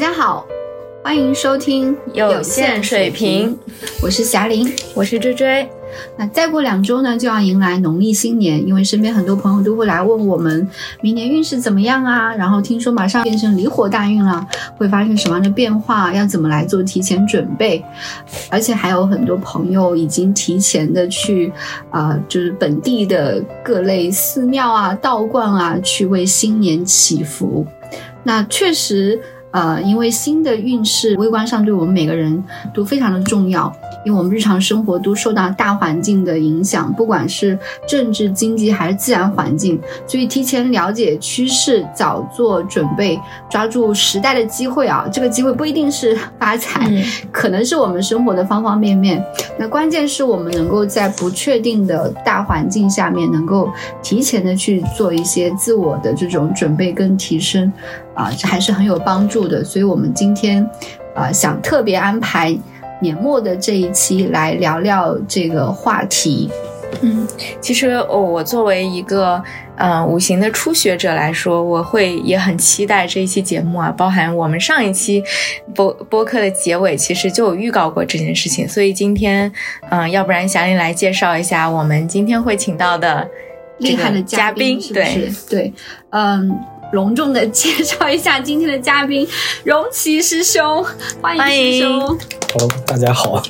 家好，欢迎收听有限水平，我是霞玲，我是追追。那再过两周呢，就要迎来农历新年，因为身边很多朋友都会来问我们明年运势怎么样啊？然后听说马上变成离火大运了，会发生什么样的变化？要怎么来做提前准备？而且还有很多朋友已经提前的去啊，就是本地的各类寺庙啊、道观啊，去为新年祈福。那确实。呃，因为新的运势微观上对我们每个人都非常的重要，因为我们日常生活都受到大环境的影响，不管是政治、经济还是自然环境，所以提前了解趋势，早做准备，抓住时代的机会啊！这个机会不一定是 发财，可能是我们生活的方方面面。那关键是我们能够在不确定的大环境下面，能够提前的去做一些自我的这种准备跟提升。啊，这还是很有帮助的，所以我们今天，啊，想特别安排年末的这一期来聊聊这个话题。嗯，其实我作为一个嗯五行的初学者来说，我会也很期待这一期节目啊，包含我们上一期播播客的结尾，其实就有预告过这件事情，所以今天，嗯，要不然霞玲来介绍一下我们今天会请到的厉害的嘉宾，对对，嗯。隆重的介绍一下今天的嘉宾，荣奇师兄，欢迎师兄。Hello，大家好。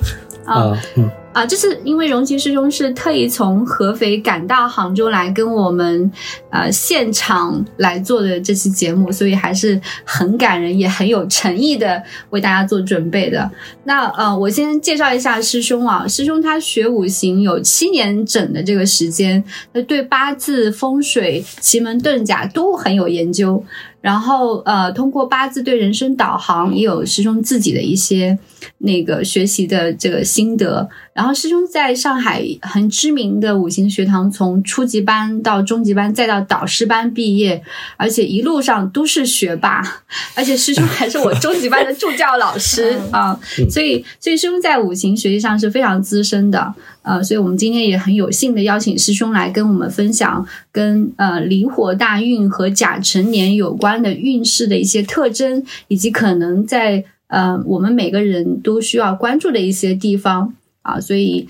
啊，嗯。啊，就是因为荣奇师兄是特意从合肥赶到杭州来跟我们，呃，现场来做的这期节目，所以还是很感人，也很有诚意的为大家做准备的。那呃，我先介绍一下师兄啊，师兄他学五行有七年整的这个时间，那对八字、风水、奇门遁甲都很有研究。然后，呃，通过八字对人生导航，也有师兄自己的一些那个学习的这个心得。然后，师兄在上海很知名的五行学堂，从初级班到中级班，再到导师班毕业，而且一路上都是学霸。而且，师兄还是我中级班的助教老师啊，所以，所以师兄在五行学习上是非常资深的。呃，所以我们今天也很有幸的邀请师兄来跟我们分享跟呃离火大运和甲辰年有关的运势的一些特征，以及可能在呃我们每个人都需要关注的一些地方啊，所以。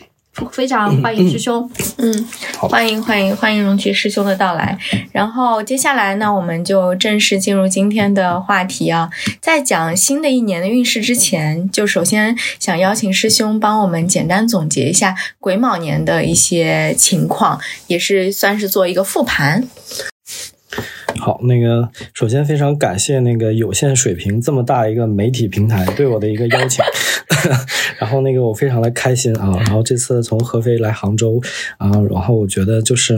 非常欢迎师兄，嗯，欢迎欢迎欢迎荣奇师兄的到来。然后接下来呢，我们就正式进入今天的话题啊。在讲新的一年的运势之前，就首先想邀请师兄帮我们简单总结一下癸卯年的一些情况，也是算是做一个复盘。好，那个首先非常感谢那个有限水平这么大一个媒体平台对我的一个邀请，然后那个我非常的开心啊，然后这次从合肥来杭州啊，然后我觉得就是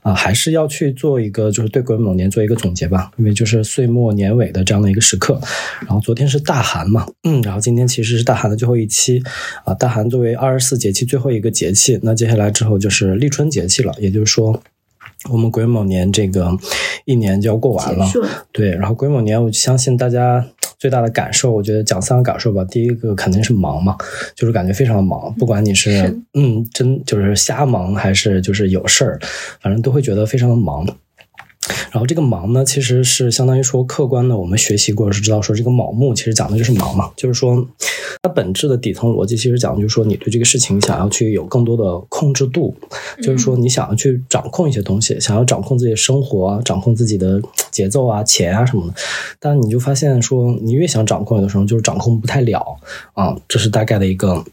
啊，还是要去做一个就是对癸卯年做一个总结吧，因为就是岁末年尾的这样的一个时刻，然后昨天是大寒嘛，嗯，然后今天其实是大寒的最后一期啊，大寒作为二十四节气最后一个节气，那接下来之后就是立春节气了，也就是说。我们癸卯年这个一年就要过完了，对。然后癸卯年，我相信大家最大的感受，我觉得讲三个感受吧。第一个肯定是忙嘛，就是感觉非常的忙，不管你是嗯真就是瞎忙还是就是有事儿，反正都会觉得非常的忙。然后这个忙呢，其实是相当于说客观的，我们学习过是知道说这个卯木其实讲的就是忙嘛，就是说它本质的底层逻辑其实讲的就是说你对这个事情想要去有更多的控制度，就是说你想要去掌控一些东西，想要掌控自己的生活，掌控自己的节奏啊、钱啊什么的，但你就发现说你越想掌控，有的时候就是掌控不太了啊，这是大概的一个。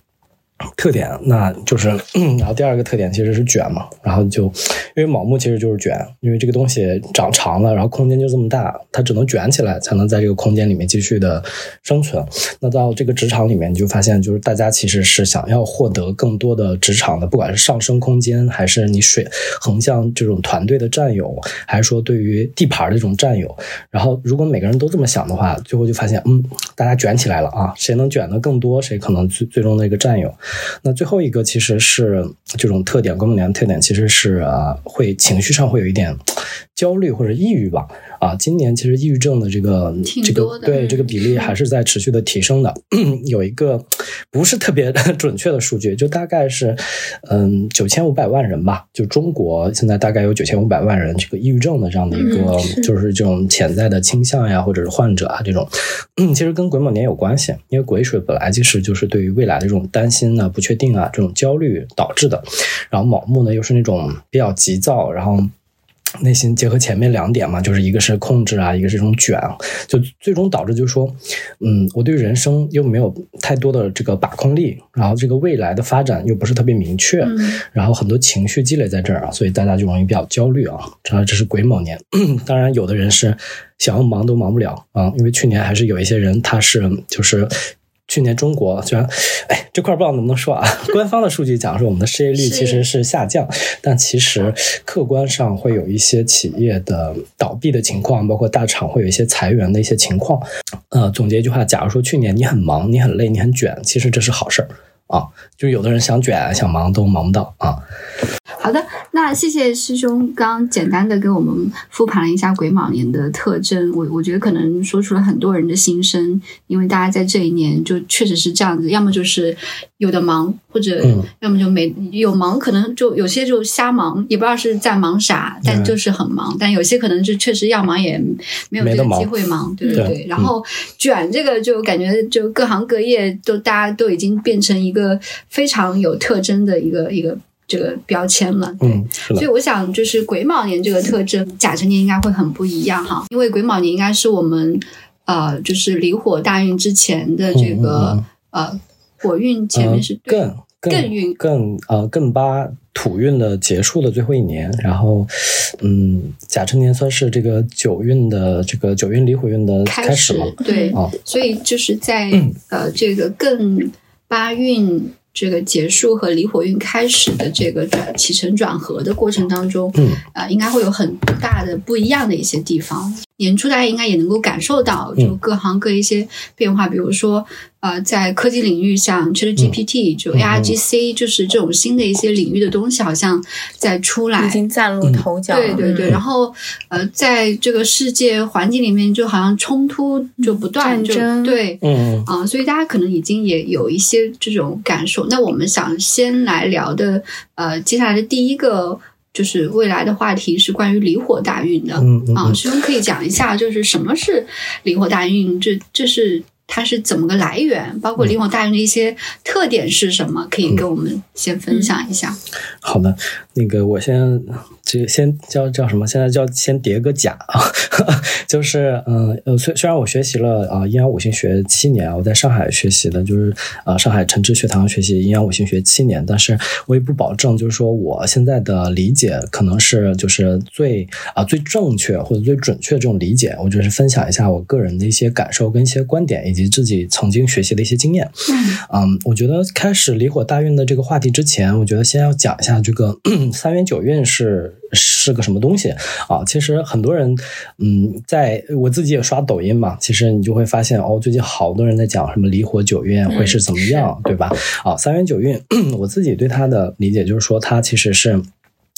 特点，那就是，然后第二个特点其实是卷嘛，然后就因为卯木其实就是卷，因为这个东西长长了，然后空间就这么大，它只能卷起来才能在这个空间里面继续的生存。那到这个职场里面，你就发现就是大家其实是想要获得更多的职场的，不管是上升空间，还是你水横向这种团队的占有，还是说对于地盘的这种占有。然后如果每个人都这么想的话，最后就发现，嗯，大家卷起来了啊，谁能卷的更多，谁可能最最终的一个占有。那最后一个其实是这种特点，癸卯年的特点其实是啊，会情绪上会有一点焦虑或者抑郁吧。啊，今年其实抑郁症的这个这个对这个比例还是在持续的提升的。有一个不是特别 准确的数据，就大概是嗯九千五百万人吧。就中国现在大概有九千五百万人这个抑郁症的这样的一个就是这种潜在的倾向呀，或者是患者啊这种，其实跟癸卯年有关系，因为癸水本来其实就是对于未来的这种担心啊、不确定啊这种焦虑导致的，然后卯木呢又是那种比较急躁，然后。内心结合前面两点嘛，就是一个是控制啊，一个是这种卷，就最终导致就是说，嗯，我对人生又没有太多的这个把控力，然后这个未来的发展又不是特别明确，然后很多情绪积累在这儿啊，所以大家就容易比较焦虑啊。这这是癸卯年，当然有的人是想要忙都忙不了啊，因为去年还是有一些人他是就是。去年中国虽然，哎，这块不知道能不能说啊？官方的数据讲说我们的失业率其实是下降，但其实客观上会有一些企业的倒闭的情况，包括大厂会有一些裁员的一些情况。呃，总结一句话，假如说去年你很忙，你很累，你很卷，其实这是好事儿啊。就有的人想卷想忙都忙不到啊。好的，那谢谢师兄刚简单的给我们复盘了一下癸卯年的特征，我我觉得可能说出了很多人的心声，因为大家在这一年就确实是这样子，要么就是有的忙，或者要么就没有忙，可能就有些就瞎忙，也不知道是在忙啥，但就是很忙，但有些可能就确实要忙也没有这个机会忙，对对对。然后卷这个就感觉就各行各业都大家都已经变成一个非常有特征的一个一个。这个标签了，对，所以我想就是癸卯年这个特征，甲辰年应该会很不一样哈，因为癸卯年应该是我们呃，就是离火大运之前的这个呃火运前面是艮艮运。更呃更八土运的结束的最后一年，然后嗯甲辰年算是这个九运的这个九运离火运的开始嘛，对。啊，所以就是在呃这个艮八运。这个结束和离火运开始的这个转起承转合的过程当中，嗯，啊，应该会有很大的不一样的一些地方。年初大家应该也能够感受到，就各行各一些变化，比如说。呃，在科技领域，像 ChatGPT 就 ARGC，就是这种新的一些领域的东西，好像在出来，已经崭露头角。对对对，然后呃，在这个世界环境里面，就好像冲突就不断，就对，嗯啊，所以大家可能已经也有一些这种感受。那我们想先来聊的，呃，接下来的第一个就是未来的话题是关于离火大运的，啊，师兄可以讲一下，就是什么是离火大运？这这是。它是怎么个来源？包括离火大运的一些特点是什么？可以跟我们先分享一下。好的，那个我先。这先叫叫什么？现在叫先叠个甲啊，就是嗯呃，虽虽然我学习了啊阴阳五行学七年，我在上海学习的，就是啊上海陈志学堂学习阴阳五行学七年，但是我也不保证，就是说我现在的理解可能是就是最啊最正确或者最准确这种理解，我就是分享一下我个人的一些感受跟一些观点，以及自己曾经学习的一些经验。嗯，我觉得开始离火大运的这个话题之前，我觉得先要讲一下这个三元九运是。是个什么东西啊？其实很多人，嗯，在我自己也刷抖音嘛，其实你就会发现哦，最近好多人在讲什么离火九运会是怎么样，对吧？啊，三元九运，我自己对它的理解就是说，它其实是。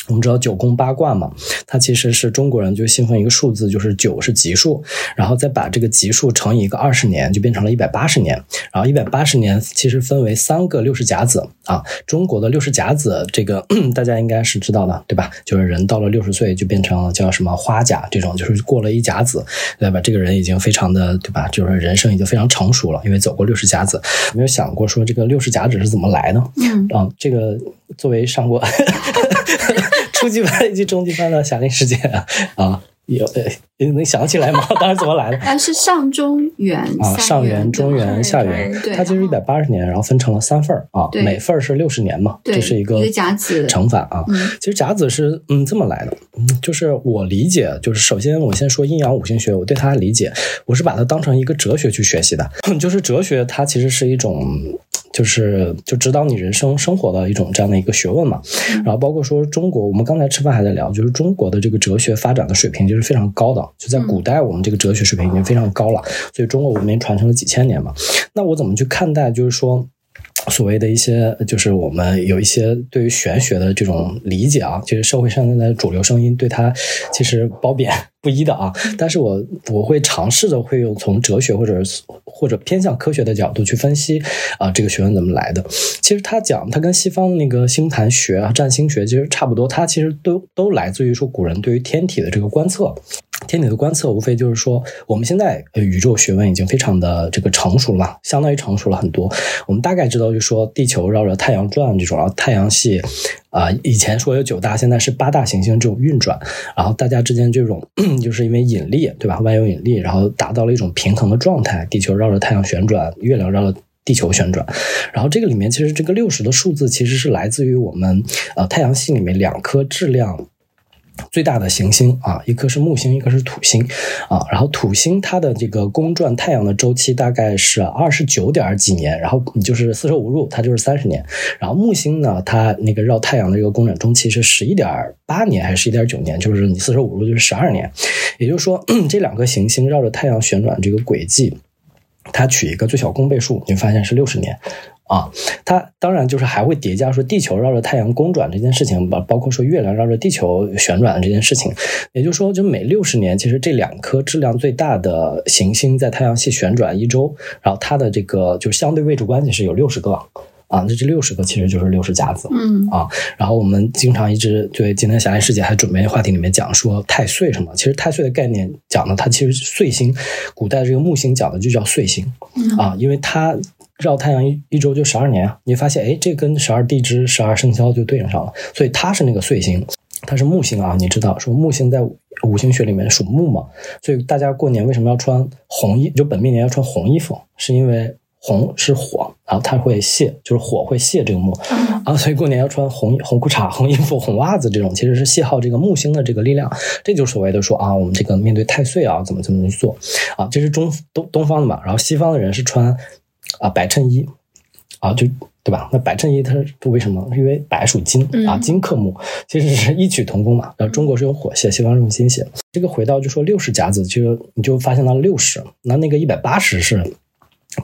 我们知道九宫八卦嘛，它其实是中国人就信奉一个数字，就是九是吉数，然后再把这个吉数乘以一个二十年，就变成了一百八十年。然后一百八十年其实分为三个六十甲子啊，中国的六十甲子这个 大家应该是知道的，对吧？就是人到了六十岁就变成叫什么花甲这种，就是过了一甲子，对吧？这个人已经非常的对吧？就是人生已经非常成熟了，因为走过六十甲子。没有想过说这个六十甲子是怎么来的？嗯啊，这个作为上过。初级班以及中级班的夏令时间啊啊，有呃，你能想起来吗？当时怎么来的？啊，是上中元啊，上元、中元、下元，它其实一百八十年，然后分成了三份儿啊，每份儿是六十年嘛，这是一个甲子乘法啊。其实甲子是嗯这么来的，就是我理解，就是首先我先说阴阳五行学，我对它理解，我是把它当成一个哲学去学习的，就是哲学它其实是一种。就是就指导你人生生活的一种这样的一个学问嘛，然后包括说中国，我们刚才吃饭还在聊，就是中国的这个哲学发展的水平就是非常高的，就在古代我们这个哲学水平已经非常高了，所以中国文明传承了几千年嘛。那我怎么去看待就是说所谓的一些，就是我们有一些对于玄学的这种理解啊，其实社会上的主流声音对它其实褒贬不一的啊。但是我我会尝试着会用从哲学或者或者偏向科学的角度去分析啊这个学问怎么来的。其实他讲他跟西方那个星盘学啊占星学其实差不多，它其实都都来自于说古人对于天体的这个观测。天体的观测无非就是说，我们现在宇宙学问已经非常的这个成熟了，相当于成熟了很多。我们大概知道，就说地球绕着太阳转这种，然后太阳系啊，以前说有九大，现在是八大行星这种运转，然后大家之间这种就是因为引力，对吧？万有引力，然后达到了一种平衡的状态。地球绕着太阳旋转，月亮绕着地球旋转。然后这个里面其实这个六十的数字其实是来自于我们呃太阳系里面两颗质量。最大的行星啊，一颗是木星，一颗是土星啊。然后土星它的这个公转太阳的周期大概是二十九点几年，然后你就是四舍五入，它就是三十年。然后木星呢，它那个绕太阳的这个公转周期是十一点八年还是十一点九年？就是你四舍五入就是十二年。也就是说，这两个行星绕着太阳旋转这个轨迹，它取一个最小公倍数，你发现是六十年。啊，它当然就是还会叠加说地球绕着太阳公转这件事情，包包括说月亮绕着地球旋转的这件事情。也就是说，就每六十年，其实这两颗质量最大的行星在太阳系旋转一周，然后它的这个就相对位置关系是有六十个啊，那这六十个其实就是六十甲子，嗯啊。然后我们经常一直对今天狭隘世界还准备话题里面讲说太岁什么，其实太岁的概念讲的它其实岁星，古代这个木星讲的就叫岁星啊，因为它。绕太阳一一周就十二年啊，你发现哎，这跟十二地支、十二生肖就对应上了，所以它是那个岁星，它是木星啊。你知道说木星在五行学里面属木嘛？所以大家过年为什么要穿红衣？就本命年要穿红衣服，是因为红是火，然后它会泄，就是火会泄这个木啊，所以过年要穿红红裤衩、红衣服、红袜子这种，其实是泄耗这个木星的这个力量。这就所谓的说啊，我们这个面对太岁啊，怎么怎么去做啊？这是中东东方的嘛，然后西方的人是穿。啊，白衬衣，啊，就对吧？那白衬衣它是为什么？因为白属金啊，金克木，其实是异曲同工嘛。然后中国是用火泄，西方是用金泄。这个回到就说六十甲子，就你就发现到六十，那那个一百八十是。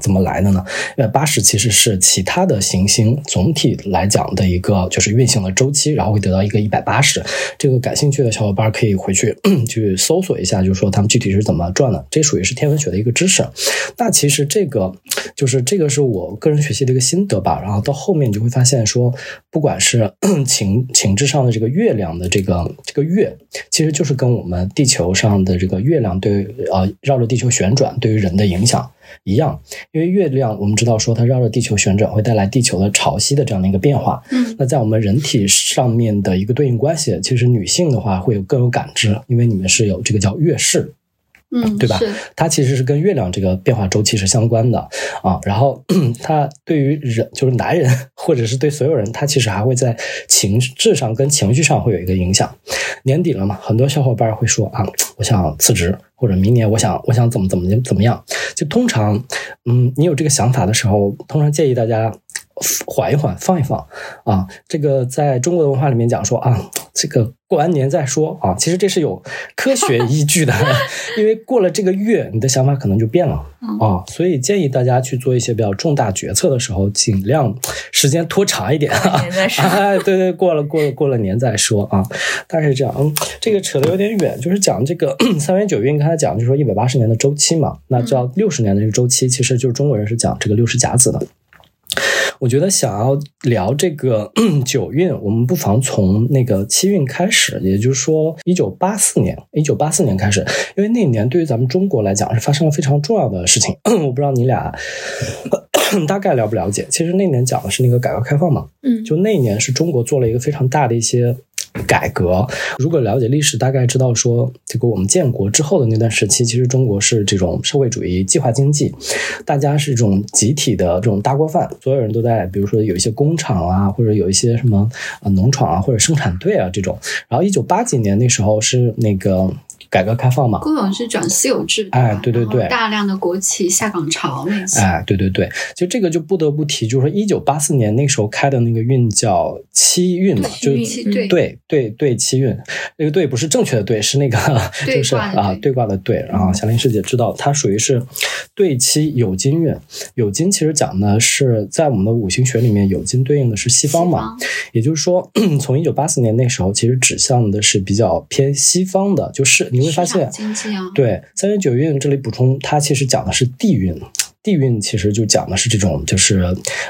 怎么来的呢？一百八十其实是其他的行星总体来讲的一个就是运行的周期，然后会得到一个一百八十。这个感兴趣的小伙伴可以回去 去搜索一下，就是说他们具体是怎么转的。这属于是天文学的一个知识。那其实这个就是这个是我个人学习的一个心得吧。然后到后面你就会发现说，不管是 情情志上的这个月亮的这个这个月，其实就是跟我们地球上的这个月亮对呃绕着地球旋转对于人的影响。一样，因为月亮我们知道说它绕着地球旋转会带来地球的潮汐的这样的一个变化。嗯，那在我们人体上面的一个对应关系，其实女性的话会有更有感知，因为你们是有这个叫月事。嗯，对吧？它其实是跟月亮这个变化周期是相关的啊。然后 它对于人，就是男人，或者是对所有人，它其实还会在情志上跟情绪上会有一个影响。年底了嘛，很多小伙伴会说啊，我想辞职，或者明年我想我想怎么怎么怎么样。就通常，嗯，你有这个想法的时候，通常建议大家。缓一缓，放一放啊！这个在中国的文化里面讲说啊，这个过完年再说啊。其实这是有科学依据的，因为过了这个月，你的想法可能就变了啊。所以建议大家去做一些比较重大决策的时候，尽量时间拖长一点啊。哎，对对，过了过了过了年再说啊。大概是这样，嗯，这个扯得有点远，就是讲这个 三元九运，刚才讲就是说一百八十年的周期嘛，那叫六十年的这个周期，其实就是中国人是讲这个六十甲子的。我觉得想要聊这个 九运，我们不妨从那个七运开始，也就是说一九八四年，一九八四年开始，因为那年对于咱们中国来讲是发生了非常重要的事情。我不知道你俩 大概了不了解，其实那年讲的是那个改革开放嘛，嗯，就那年是中国做了一个非常大的一些。改革，如果了解历史，大概知道说，这个我们建国之后的那段时期，其实中国是这种社会主义计划经济，大家是这种集体的这种大锅饭，所有人都在，比如说有一些工厂啊，或者有一些什么啊农场啊，或者生产队啊这种。然后一九八几年那时候是那个改革开放嘛，公有制转私有制，哎对对对。大量的国企下岗潮那些，哎，对对对，其实这个就不得不提，就是说一九八四年那时候开的那个运叫七运嘛，就对七对。对对对七运，那个对不是正确的对，是那个 就是啊对卦的对。然后祥林师姐知道，它属于是对七酉金运。酉金其实讲的是在我们的五行学里面，酉金对应的是西方嘛，也就是说，从一九八四年那时候，其实指向的是比较偏西方的，就是你会发现，经济啊，对三元九运这里补充，它其实讲的是地运。地运其实就讲的是这种，就是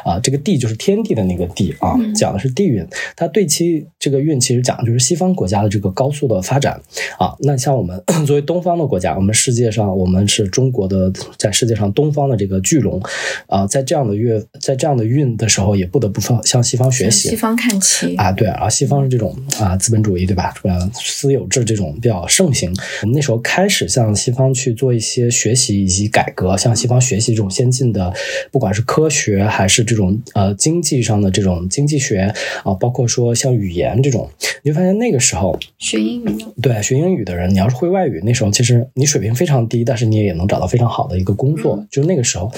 啊、这个地就是天地的那个地啊，嗯讲的是地运。它对其这个运其实讲的就是西方国家的这个高速的发展啊。那像我们 作为东方的国家，我们世界上我们是中国的，在世界上东方的这个巨龙啊，在这样的月，在这样的运的时候，也不得不向向西方学习。西方看齐。啊，对啊，西方是这种啊资本主义，对吧？呃，私有制这种比较盛行。我们那时候开始向西方去做一些学习以及改革，向西方学习这种先进的，不管是科学还是这种呃经济上的这种经济学啊，包括说像语言这种，你会发现那个时候学英语，对学英语的人，你要是会外语，那时候其实你水平非常低，但是你也能找到非常好的一个工作，嗯就是那个时候。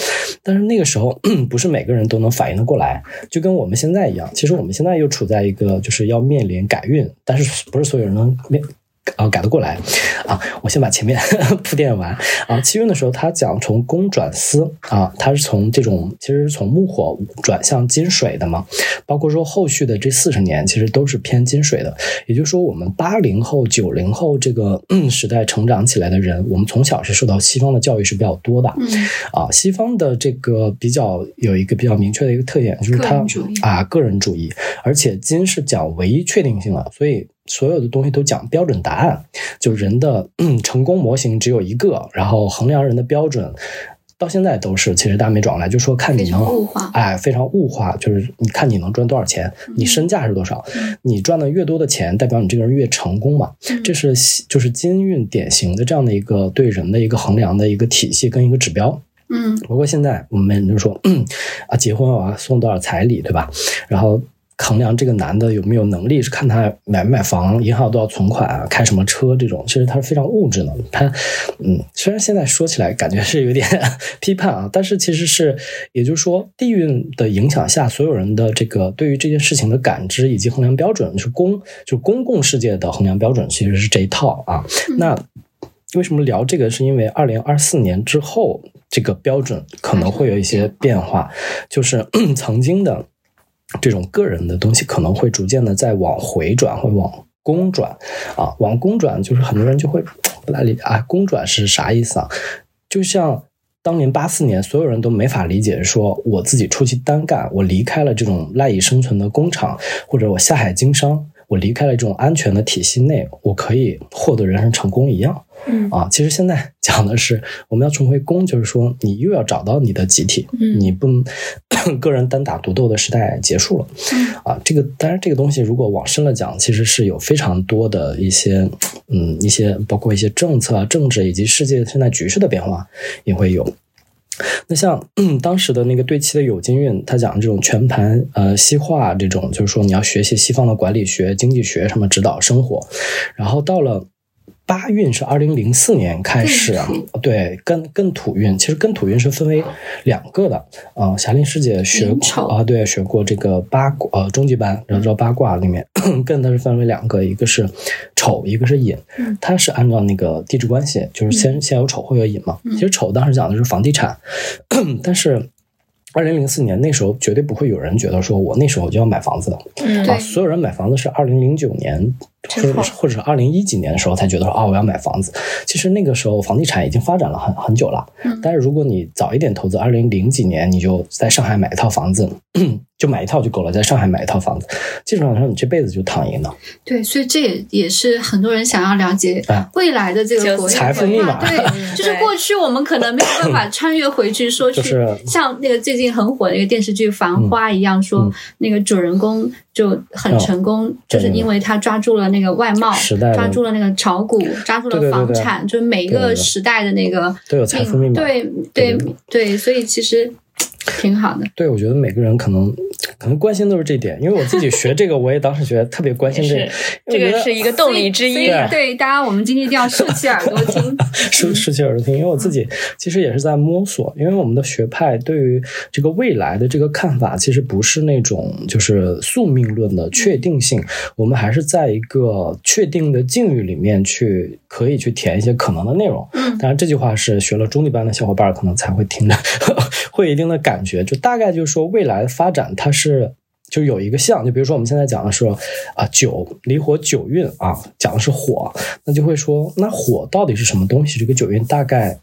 但是那个时候 不是每个人都能反应得过来，就跟我们现在一样。其实我们现在又处在一个就是要面临改运，但是不是所有人能面。啊，改得过来啊！我先把前面 铺垫完啊。七运的时候，他讲从公转私啊，他是从这种其实是从木火转向金水的嘛。包括说后续的这四十年，其实都是偏金水的。也就是说，我们八零后、九零后这个、嗯、时代成长起来的人，我们从小是受到西方的教育是比较多的。嗯，啊，西方的这个比较有一个比较明确的一个特点，就是它个人主义啊个人主义，而且金是讲唯一确定性的，所以所有的东西都讲标准答案，就人的、嗯、成功模型只有一个，然后衡量人的标准。到现在都是，其实大家没转过来，就说看你能物化哎，非常物化，就是你看你能赚多少钱，你身价是多少，你赚的越多的钱，代表你这个人越成功嘛。嗯这是就是金运典型的这样的一个对人的一个衡量的一个体系跟一个指标。嗯不过现在我们就说，啊，结婚啊送多少彩礼，对吧？然后衡量这个男的有没有能力，是看他买不买房，银行有多少存款啊，开什么车这种，其实他是非常物质的。他，嗯，虽然现在说起来感觉是有点 批判啊，但是其实是，也就是说，地运的影响下，所有人的这个对于这件事情的感知以及衡量标准，是公就公共世界的衡量标准，其实是这一套啊。那为什么聊这个？是因为二零二四年之后，这个标准可能会有一些变化，就是 曾经的这种个人的东西，可能会逐渐的在往回转，会往公转啊，往公转，就是很多人就会不大理啊，公转是啥意思啊？就像。当年八四年，所有人都没法理解，说我自己出去单干，我离开了这种赖以生存的工厂，或者我下海经商，我离开了这种安全的体系内，我可以获得人生成功一样。嗯啊，其实现在 讲的是我们要重回公，就是说你又要找到你的集体，嗯你不能 个人单打独斗的时代结束了。啊，这个当然这个东西如果往深了讲，其实是有非常多的一些嗯一些包括一些政策啊、政治以及世界现在局势的变化也会有。那像、当时的那个对齐的有金运，他讲这种全盘呃西化这种，就是说你要学习西方的管理学、经济学什么指导生活，然后到了。八运是二零零四年开始啊，对，艮艮土运，其实艮土运是分为两个的啊。霞林师姐学啊，对，学过这个八卦呃中级班，然后知道八卦里面 艮它是分为两个，一个是丑，一个是寅嗯，它是按照那个地质关系，就是先先有丑后有寅嘛。嗯其实丑当时讲的是房地产，但是。二零零四年那时候绝对不会有人觉得说我那时候就要买房子的，嗯啊，所有人买房子是二零零九年或者是或者是二零一几年的时候才觉得说啊我要买房子。其实那个时候房地产已经发展了很很久了，嗯但是如果你早一点投资，二零零几年你就在上海买一套房子，就买一套就够了，在上海买一套房子，基本上说你这辈子就躺赢了。对，所以这也也是很多人想要了解啊未来的这个国家财富密码对，就是过去我们可能没有办法穿越回去，说去 就是像那个最近很火的一个电视剧《繁花》一样，说嗯那个主人公就很成功，就是因为他抓住了那个外贸时代，抓住了那个炒股，抓住了对对对对。房产，就是每一个时代的那个都有财富密码。对对对对，所以其实挺好的。对，我觉得每个人可能可能关心都是这点，因为我自己学这个，我也当时觉得特别关心这个，这个是一个动力之一。对对，大家我们今天一定要竖起耳朵听，竖竖起耳朵听，因为我自己其实也是在摸索，因为我们的学派对于这个未来的这个看法，其实不是那种就是宿命论的确定性，我们还是在一个确定的境遇里面去可以去填一些可能的内容。嗯，当然这句话是学了中立班的小伙伴可能才会听的，会有一定的感感觉，就大概就是说未来的发展它是。就有一个像，就比如说我们现在讲的是啊九离火九运啊，讲的是火，那就会说那火到底是什么东西？这个九运大概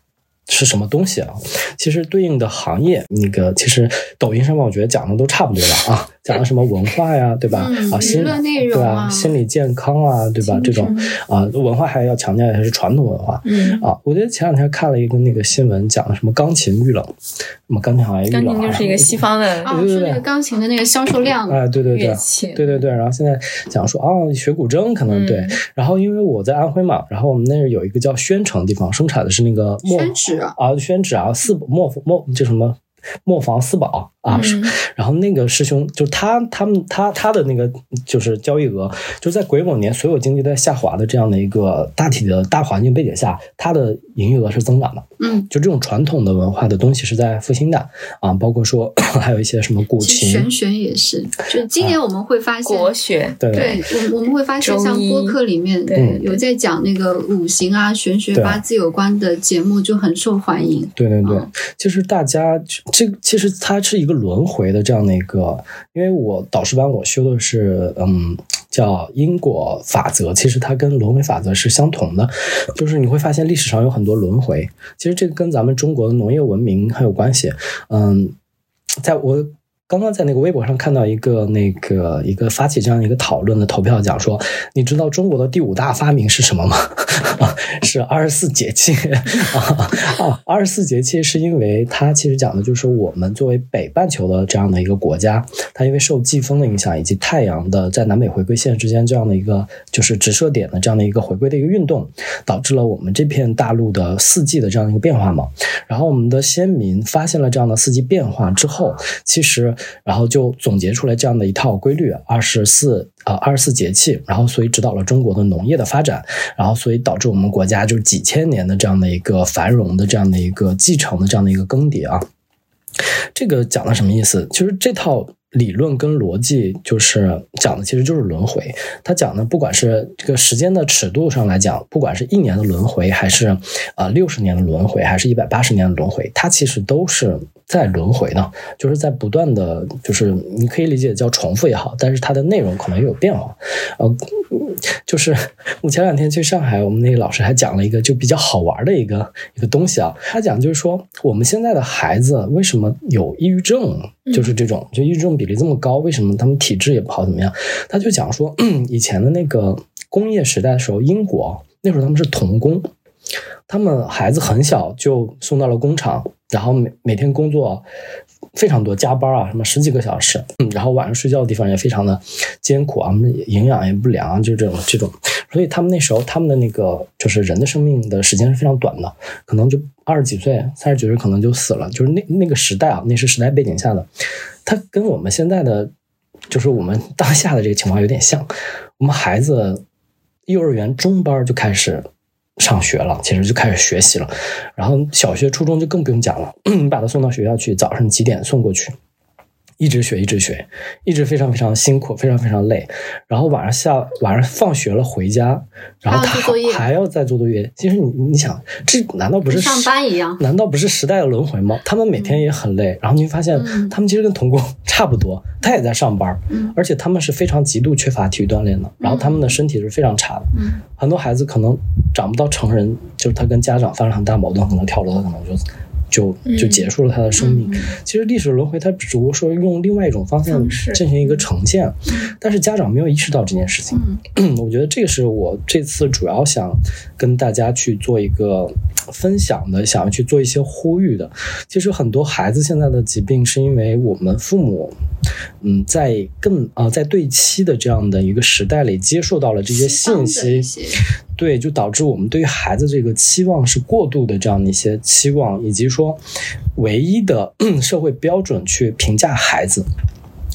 是什么东西啊？其实对应的行业，那个其实抖音上面我觉得讲的都差不多了啊。讲的什么文化呀，对吧？啊，心对吧？心理健康啊，对吧？这种啊，文化还要强调一下是传统文化。嗯啊，我觉得前两天看了一个那个新闻，讲的什么钢琴遇冷，什么钢琴行业遇冷，钢琴就是一个西方的，啊，是那个钢琴的那个销售量，哎，对对对，对对对。然后现在讲说，哦，学古筝可能对。然后因为我在安徽嘛，然后我们那儿有一个叫宣城地方，生产的是那个宣纸啊，宣纸啊，四墨墨叫什么。磨坊四宝啊，然后那个师兄就是他，他们他他的那个就是交易额，就在癸卯年所有经济都在下滑的这样的一个大体的大环境背景下，他的营业额是增长的。嗯，就这种传统的文化的东西是在复兴的啊，包括说 还有一些什么古琴、玄学也是。就今年我们会发现国学，对对，我我们会发现像播客里面对有在讲那个五行啊、玄学、八字有关的节目就很受欢迎。对对对，就是大家。这其实它是一个轮回的这样的一个，因为我导师班我修的是嗯叫因果法则，其实它跟轮回法则是相同的，就是你会发现历史上有很多轮回，其实这个跟咱们中国的农业文明很有关系。嗯，在我。刚刚在那个微博上看到一个那个一个发起这样一个讨论的投票，讲说，你知道中国的第五大发明是什么吗？是二十四节气啊！二十四节气是因为它其实讲的就是我们作为北半球的这样的一个国家，它因为受季风的影响以及太阳的在南北回归线之间这样的一个就是直射点的这样的一个回归的一个运动，导致了我们这片大陆的四季的这样一个变化嘛。然后我们的先民发现了这样的四季变化之后，其实。然后就总结出来这样的一套规律，二十四啊，二十四节气，然后所以指导了中国的农业的发展，然后所以导致我们国家就是几千年的这样的一个繁荣的这样的一个继承的这样的一个更迭啊。这个讲的什么意思？其实这套。理论跟逻辑就是讲的，其实就是轮回。他讲的，不管是这个时间的尺度上来讲，不管是一年的轮回，还是啊六十年的轮回，还是一百八十年的轮回，它其实都是在轮回的，就是在不断的，就是你可以理解叫重复也好，但是它的内容可能又有变化。呃，就是 我前两天去上海，我们那个老师还讲了一个就比较好玩的一个一个东西啊。他讲就是说，我们现在的孩子为什么有抑郁症？就是这种，就抑郁症比例这么高，为什么他们体质也不好？怎么样？他就讲说，以前的那个工业时代的时候，英国那时候他们是童工，他们孩子很小就送到了工厂，然后每每天工作非常多，加班啊，什么十几个小时，然后晚上睡觉的地方也非常的艰苦啊，营养也不良，就这种这种。所以他们那时候，他们的那个就是人的生命的时间是非常短的，可能就二十几岁、三十几岁可能就死了。就是那那个时代啊，那是时代背景下的，它跟我们现在的，就是我们当下的这个情况有点像。我们孩子幼儿园中班就开始上学了，其实就开始学习了，然后小学、初中就更不用讲了。你 把他送到学校去，早上几点送过去？一直学，一直学，一直非常非常辛苦，非常非常累。然后晚上下晚上放学了回家，然后他还要再做作业。其实你你想，这难道不是上班一样？难道不是时代的轮回吗？他们每天也很累，然后你会发现，他们其实跟童工 差不多，他也在上班，而且他们是非常极度缺乏体育锻炼的，然后他们的身体是非常差的。很多孩子可能长不到成人，就是他跟家长发生很大矛盾，可能跳楼，可能就。就就结束了他的生命。其实历史轮回，它只不过说用另外一种方向进行一个呈现，但是家长没有意识到这件事情。我觉得这个是我这次主要想跟大家去做一个分享的，想要去做一些呼吁的。其实很多孩子现在的疾病，是因为我们父母，嗯，在更啊在对期的这样的一个时代里接受到了这些信息。对，就导致我们对于孩子这个期望是过度的这样的一些期望，以及说唯一的 社会标准去评价孩子。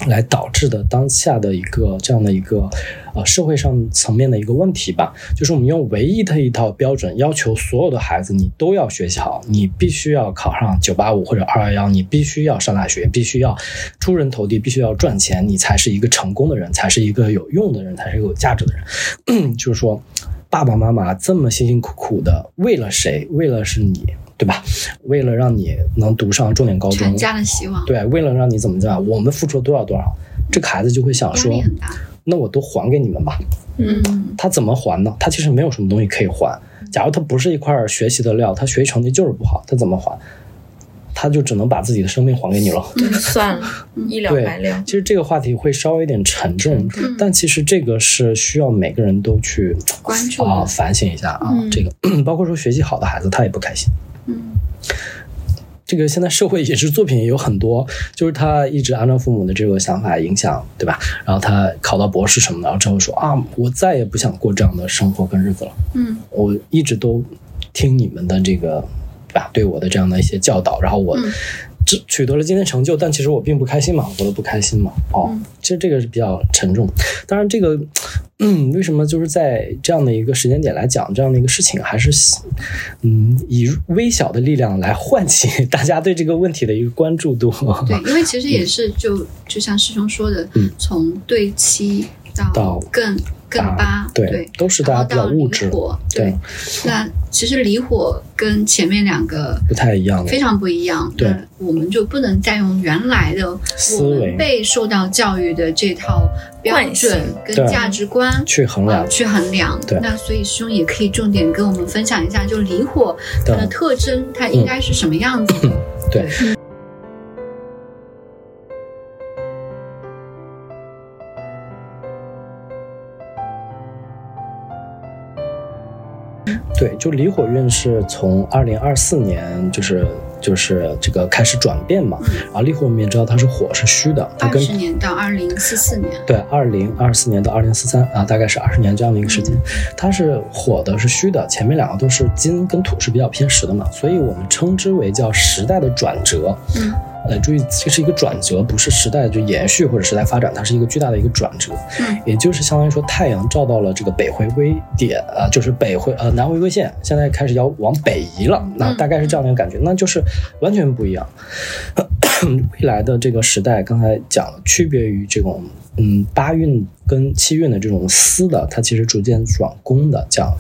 来导致的当下的一个这样的一个呃社会上层面的一个问题吧，就是我们用唯一的一套标准要求所有的孩子，你都要学习好，你必须要考上九八五或者二幺幺，你必须要上大学，必须要出人头地，必须要赚钱，你才是一个成功的人，才是一个有用的人，才是一个有价值的人。就是说，爸爸妈妈这么辛辛苦苦的为了谁？为了是你。对吧？为了让你能读上重点高中，全家的希望。对，为了让你怎么怎么样，我们付出了多少多少，这个孩子就会想说，那我都还给你们吧。嗯，他怎么还呢？他其实没有什么东西可以还。假如他不是一块学习的料，他学习成绩就是不好，他怎么还？他就只能把自己的生命还给你了。对，算了，一了百了。其实这个话题会稍微有点沉重，但其实这个是需要每个人都去关注啊，反省一下啊。这个 包括说学习好的孩子，他也不开心。嗯，这个现在社会影视作品也有很多，就是他一直按照父母的这个想法影响，对吧？然后他考到博士什么的，然后之后说啊，我再也不想过这样的生活跟日子了。嗯，我一直都听你们的这个，对吧？对我的这样的一些教导，然后我。这取得了今天成就，但其实我并不开心嘛，我都不开心嘛。哦，其实这个是比较沉重。当然，这个，嗯，为什么就是在这样的一个时间点来讲这样的一个事情，还是，嗯，以微小的力量来唤起 大家对这个问题的一个关注度。对，因为其实也是就就像师兄说的，从对七到更。更八对，都是大家比较物质。对，那其实离火跟前面两个不太一样，非常不一样。对，我们就不能再用原来的思维被受到教育的这套标准跟价值观去衡量，去衡量。对，那所以师兄也可以重点跟我们分享一下，就离火它的特征，它应该是什么样子的？对。对，就离火运是从二零二四年，就是就是这个开始转变嘛。然后离火我们也知道它是火是虚的，它跟二十年到二零四四年。对，二零二四年到二零四三啊，大概是二十年这样的一个时间。它是火的，是虚的，前面两个都是金跟土是比较偏实的嘛，所以我们称之为叫时代的转折。嗯。呃，注意，这是一个转折，不是时代就延续或者时代发展，它是一个巨大的一个转折。嗯，也就是相当于说，太阳照到了这个北回归点啊，就是北回呃南回归线，现在开始要往北移了。那大概是这样的一个感觉，那就是完全不一样。未来的这个时代，刚才讲了，区别于这种嗯八运跟七运的这种私的，它其实逐渐转攻的，这样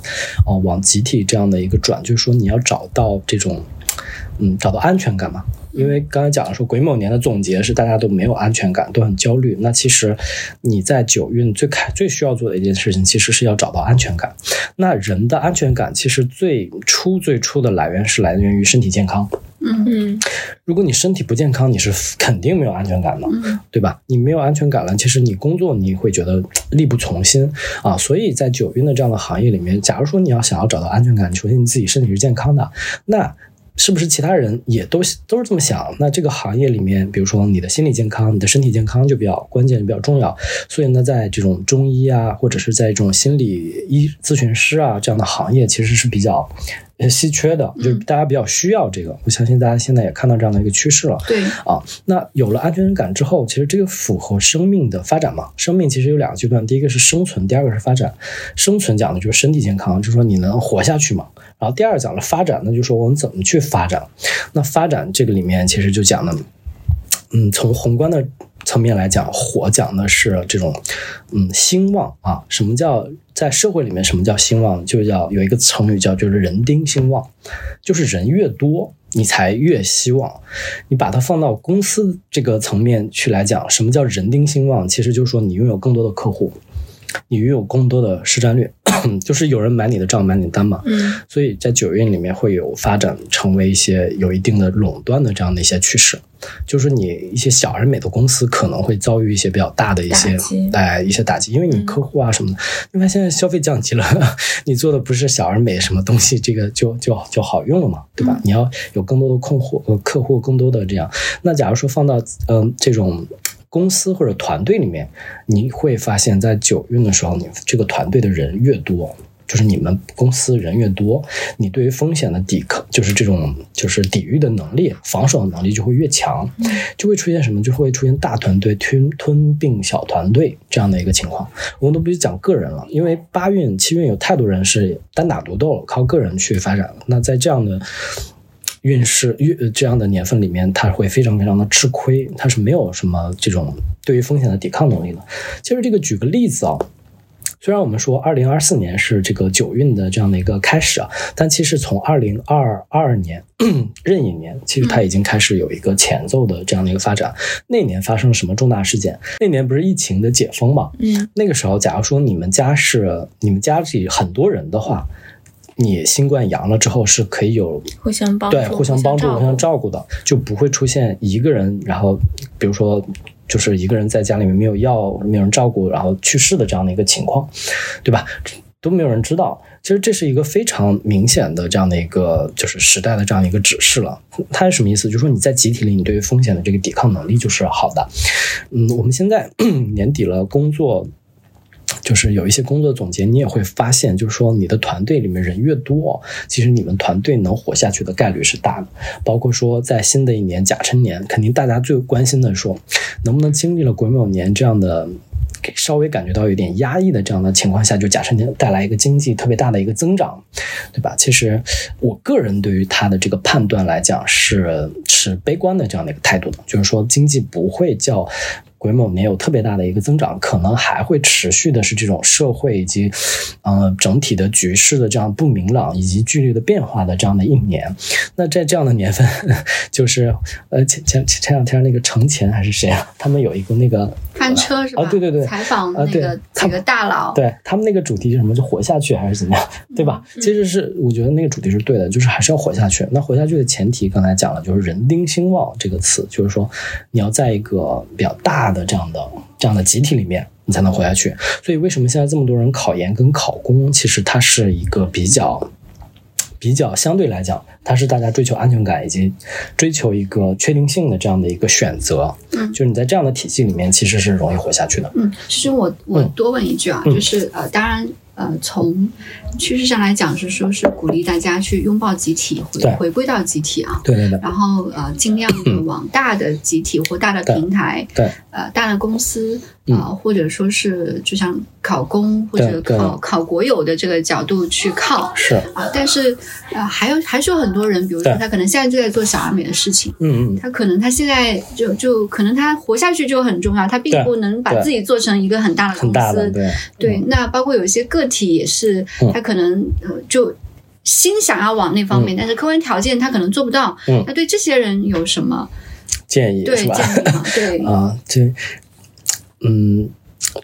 哦往集体这样的一个转，就是说你要找到这种嗯找到安全感嘛。因为刚才讲了说癸卯年的总结是大家都没有安全感，都很焦虑。那其实你在九运最开最需要做的一件事情，其实是要找到安全感。那人的安全感其实最初最初的来源是来源于身体健康。嗯嗯，如果你身体不健康，你是肯定没有安全感的，对吧？你没有安全感了，其实你工作你会觉得力不从心啊。所以在九运的这样的行业里面，假如说你要想要找到安全感，首先你自己身体是健康的，那。是不是其他人也都都是这么想？那这个行业里面，比如说你的心理健康、你的身体健康就比较关键、比较重要。所以呢，在这种中医啊，或者是在这种心理医咨询师啊这样的行业，其实是比较。稀缺的，就是大家比较需要这个。我相信大家现在也看到这样的一个趋势了。对啊，那有了安全感之后，其实这个符合生命的发展嘛。生命其实有两个阶段，第一个是生存，第二个是发展。生存讲的就是身体健康，就是说你能活下去嘛。然后第二讲了发展，那就是说我们怎么去发展。那发展这个里面其实就讲的，嗯，从宏观的。层面来讲，火讲的是这种，嗯，兴旺啊。什么叫在社会里面？什么叫兴旺？就叫有一个成语叫就是人丁兴旺，就是人越多，你才越希望。你把它放到公司这个层面去来讲，什么叫人丁兴旺？其实就是说你拥有更多的客户，你拥有更多的市占率。就是有人买你的账买你的单嘛，嗯，所以在九运里面会有发展成为一些有一定的垄断的这样的一些趋势，就是你一些小而美的公司可能会遭遇一些比较大的一些哎一些打击，因为你客户啊什么的，因为现在消费降级了，你做的不是小而美什么东西，这个就就就好用了嘛，对吧？你要有更多的客户呃客户更多的这样，那假如说放到嗯这种。公司或者团队里面，你会发现在九运的时候，你这个团队的人越多，就是你们公司人越多，你对于风险的抵抗，就是这种就是抵御的能力、防守的能力就会越强，就会出现什么？就会出现大团队吞吞并小团队这样的一个情况。我们都不去讲个人了，因为八运、七运有太多人是单打独斗，靠个人去发展了。那在这样的运势运这样的年份里面，他会非常非常的吃亏，他是没有什么这种对于风险的抵抗能力的。其实这个举个例子啊。虽然我们说二零二四年是这个九运的这样的一个开始啊，但其实从二零二二年 壬寅年，其实它已经开始有一个前奏的这样的一个发展。那年发生了什么重大事件？那年不是疫情的解封嘛？嗯，那个时候，假如说你们家是你们家里很多人的话，你新冠阳了之后是可以有互相帮助，对互相帮助、互相照顾的，就不会出现一个人，然后比如说。就是一个人在家里面没有药，没有人照顾，然后去世的这样的一个情况，对吧？都没有人知道。其实这是一个非常明显的这样的一个就是时代的这样一个指示了。它是什么意思？就是说你在集体里，你对于风险的这个抵抗能力就是好的。嗯，我们现在 年底了，工作。就是有一些工作总结，你也会发现，就是说你的团队里面人越多，其实你们团队能活下去的概率是大的。包括说在新的一年甲辰年，肯定大家最关心的说，能不能经历了癸卯年这样的给稍微感觉到有点压抑的这样的情况下，就甲辰年带来一个经济特别大的一个增长，对吧？其实我个人对于他的这个判断来讲是是悲观的这样的一个态度的，就是说经济不会叫。癸卯年有特别大的一个增长，可能还会持续的是这种社会以及，呃整体的局势的这样不明朗以及剧烈的变化的这样的一年。那在这样的年份，就是呃前前前两天那个程前还是谁啊？他们有一个那个翻车是吧？啊对对对，采访那个几个大佬，对他们那个主题是什么？就活下去还是怎么样？对吧？其实是我觉得那个主题是对的，就是还是要活下去。那活下去的前提刚才讲了，就是人丁兴旺这个词，就是说你要在一个比较大。的这样的这样的集体里面，你才能活下去。所以，为什么现在这么多人考研跟考公？其实它是一个比较比较相对来讲，它是大家追求安全感以及追求一个确定性的这样的一个选择。嗯，就是你在这样的体系里面，其实是容易活下去的。嗯，其实我我多问一句啊，就是呃，当然。呃，从趋势上来讲，是说是鼓励大家去拥抱集体，回回归到集体啊。对对对。然后呃，尽量的 往大的集体或大的平台，对，呃，大的公司啊，或者说是就像考公或者考考国有的这个角度去靠。是啊，但是呃，还有还是有很多人，比如说他可能现在就在做小而美的事情，嗯嗯，他可能他现在就就可能他活下去就很重要，他并不能把自己做成一个很大的公司。对对，那包括有一些。个体也是，他可能呃就心想要往那方面，但是客观条件他可能做不到。那对这些人有什么建议？对建议吗？对 啊，这嗯，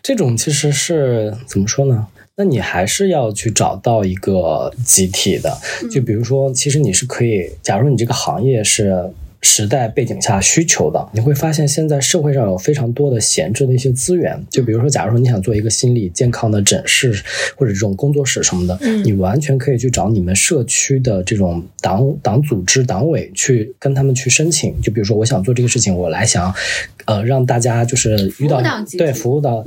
这种其实是怎么说呢？那你还是要去找到一个集体的，就比如说，其实你是可以，假如你这个行业是。时代背景下需求的，你会发现现在社会上有非常多的闲置的一些资源。就比如说，假如说你想做一个心理健康的诊室或者这种工作室什么的，你完全可以去找你们社区的这种党党组织、党委去跟他们去申请。就比如说，我想做这个事情，我来想，呃，让大家就是遇到对服务到。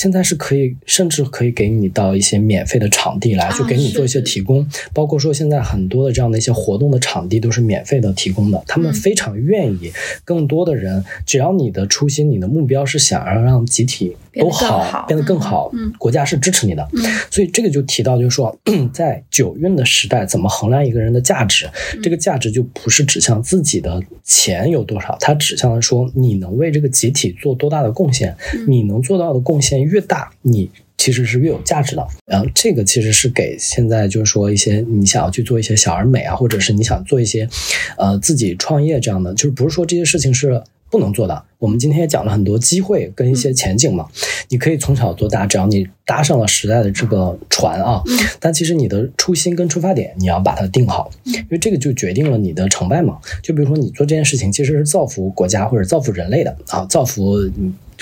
现在是可以，甚至可以给你到一些免费的场地来，就给你做一些提供。包括说现在很多的这样的一些活动的场地都是免费的提供的，他们非常愿意更多的人，只要你的初心、你的目标是想要让集体都好，变得更好，嗯，国家是支持你的。嗯，所以这个就提到，就是说，在九运的时代，怎么衡量一个人的价值？这个价值就不是指向自己的钱有多少，它指向的说你能为这个集体做多大的贡献，你能做到的贡献。越大，你其实是越有价值的。然后这个其实是给现在就是说一些你想要去做一些小而美啊，或者是你想做一些，呃，自己创业这样的，就是不是说这些事情是不能做的。我们今天也讲了很多机会跟一些前景嘛，你可以从小做大，只要你搭上了时代的这个船啊。但其实你的初心跟出发点你要把它定好，因为这个就决定了你的成败嘛。就比如说你做这件事情其实是造福国家或者造福人类的啊，造福。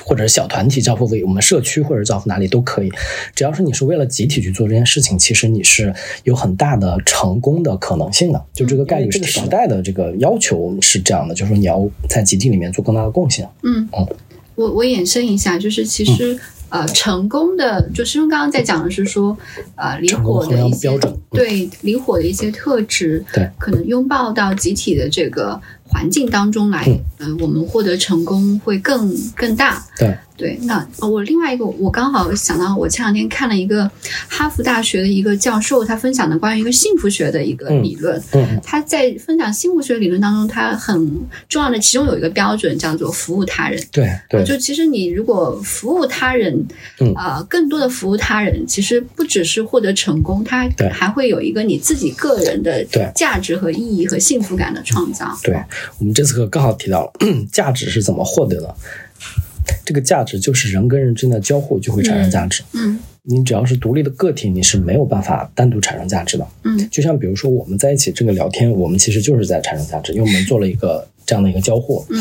或者是小团体造福为我们社区，或者造福哪里都可以，只要是你是为了集体去做这件事情，其实你是有很大的成功的可能性的。就这个概率，这个时代的这个要求是这样的，就是说你要在集体里面做更大的贡献。嗯嗯，我我延伸一下，就是其实呃成功的，就师兄刚刚在讲的是说，呃离火的一些对离火的一些特质，对。可能拥抱到集体的这个环境当中来，嗯、我们获得成功会更更大。对对，那我另外一个，我刚好想到，我前两天看了一个哈佛大学的一个教授，他分享的关于一个幸福学的一个理论。嗯他在分享幸福学理论当中，他很重要的其中有一个标准叫做服务他人。对对，就其实你如果服务他人，嗯呃，更多的服务他人，其实不只是获得成功，它还会有一个你自己个人的对价值和意义和幸福感的创造。对我们这次课刚好提到了 价值是怎么获得的。这个价值就是人跟人之间的交互就会产生价值。嗯你只要是独立的个体，你是没有办法单独产生价值的。嗯就像比如说我们在一起这个聊天，我们其实就是在产生价值，因为我们做了一个 这样的一个交互。嗯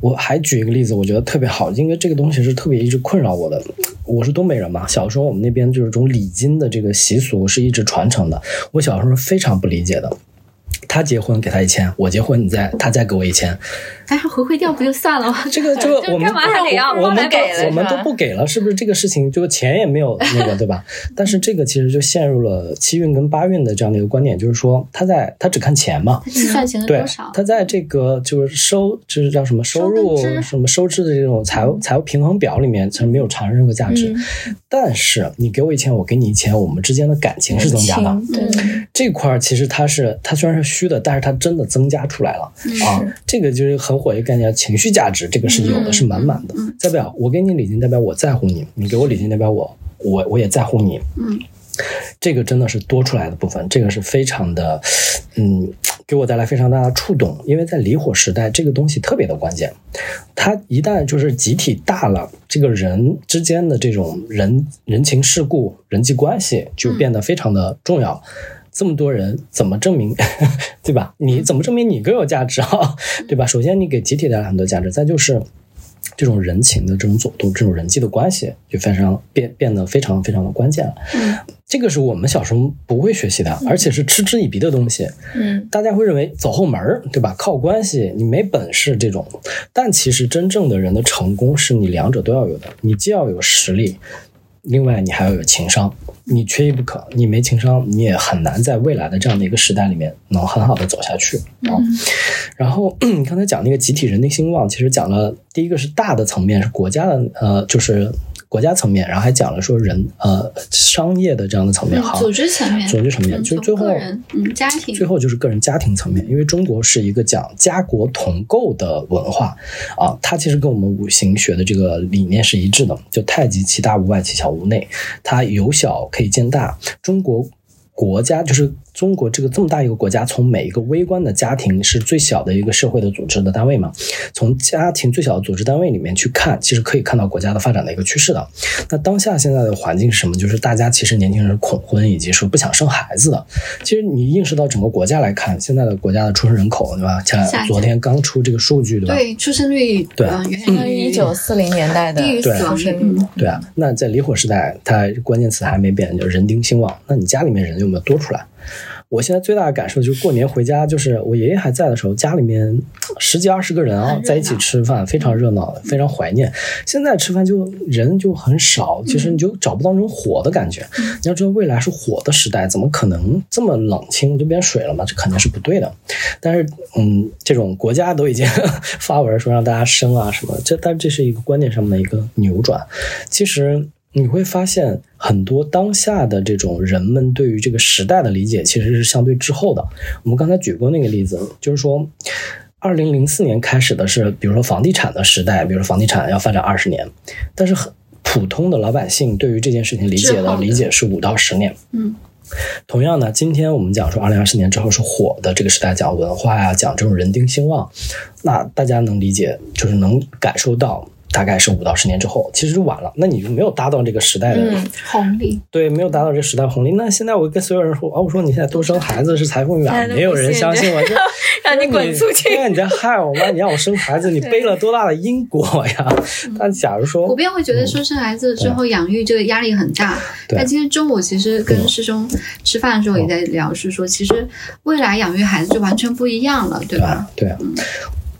我还举一个例子，我觉得特别好，因为这个东西是特别一直困扰我的。我是东北人嘛，小时候我们那边就是这种礼金的这个习俗是一直传承的，我小时候是非常不理解的。他结婚给他一千，我结婚你再他再给我一千，但是回馈掉不就算了吗？这个这个 我们干嘛还得要我们都我们都不给了，是不是这个事情就钱也没有那个对吧？但是这个其实就陷入了七运跟八运的这样的一个观点，就是说他在他只看钱嘛，他计算钱多少？，他在这个就是收就是叫什么收入收什么收支的这种财务财务平衡表里面，其实没有产生任何价值。但是你给我一千，我给你一千，我们之间的感情是增加的。这块儿其实它是它虽然是虚的，但是它真的增加出来了、啊。这个就是很火一个概念，情绪价值，这个是有的，嗯是满满的。代表我给你礼金，代表我在乎你；你给我礼金，代表我我我也在乎你。嗯，这个真的是多出来的部分，这个是非常的，嗯，给我带来非常大的触动。因为在离火时代，这个东西特别的关键。它一旦就是集体大了，这个人之间的这种人人情世故、人际关系就变得非常的重要。这么多人怎么证明，对吧？你怎么证明你更有价值啊？对吧？首先你给集体带来很多价值，再就是这种人情的这种走动，这种人际的关系就非常变变得非常非常的关键了。嗯这个是我们小时候不会学习的，而且是嗤之以鼻的东西。嗯大家会认为走后门儿，对吧？靠关系，你没本事这种。但其实真正的人的成功是你两者都要有的，你既要有实力，另外你还要有情商，你缺一不可。你没情商，你也很难在未来的这样的一个时代里面能很好的走下去啊。然后你刚才讲那个集体人的兴旺，其实讲了第一个是大的层面，是国家的呃，就是国家层面，然后还讲了说人呃商业的这样的层面，嗯，好，组织层面，组织层面，嗯就是最后，嗯，家庭，最后就是个人家庭层面，因为中国是一个讲家国同构的文化啊，它其实跟我们五行学的这个理念是一致的，就太极其大无外，其小无内，它由小可以见大。中国国家就是中国这个这么大一个国家，从每一个微观的家庭是最小的一个社会的组织的单位嘛，从家庭最小的组织单位里面去看，其实可以看到国家的发展的一个趋势的。那当下现在的环境是什么？就是大家其实年轻人恐婚，以及说不想生孩子的。其实你映射到整个国家来看，现在的国家的出生人口，对吧？像昨天刚出这个数据，对吧？对出生率，对呃远远低于一九四零年代的低于对啊，那在离火时代，它关键词还没变，就是人丁兴旺。那你家里面人有没有多出来？我现在最大的感受就是过年回家，就是我爷爷还在的时候，家里面十几二十个人啊在一起吃饭，非常热闹，非常怀念。现在吃饭就人就很少，其实你就找不到那种火的感觉。你要知道未来是火的时代，怎么可能这么冷清就变水了嘛？这肯定是不对的。但是，嗯，这种国家都已经 发文说让大家生啊什么，这但这是一个观念上面的一个扭转。其实你会发现，很多当下的这种人们对于这个时代的理解，其实是相对滞后的。我们刚才举过那个例子，就是说。二零零四年开始的是，比如说房地产的时代，比如说房地产要发展二十年，但是很普通的老百姓对于这件事情理解的理解是五到十年。嗯同样呢，今天我们讲说，二零二四年之后是火的这个时代，讲文化呀，讲这种人丁兴旺，那大家能理解，就是能感受到，大概是五到十年之后，其实就晚了。那你就没有达到这个时代的，嗯红利，对，没有达到这个时代红利。那现在我跟所有人说，啊，我说你现在多生孩子是财富密码，没有人相信我，就让你滚出去对啊，你在害我吗？你让我生孩子，你背了多大的因果呀？但假如说普遍会觉得说生孩子之后养育这个压力很大。对但今天中午其实跟师兄吃饭的时候也在聊，是说其实未来养育孩子就完全不一样了，对吧？对啊，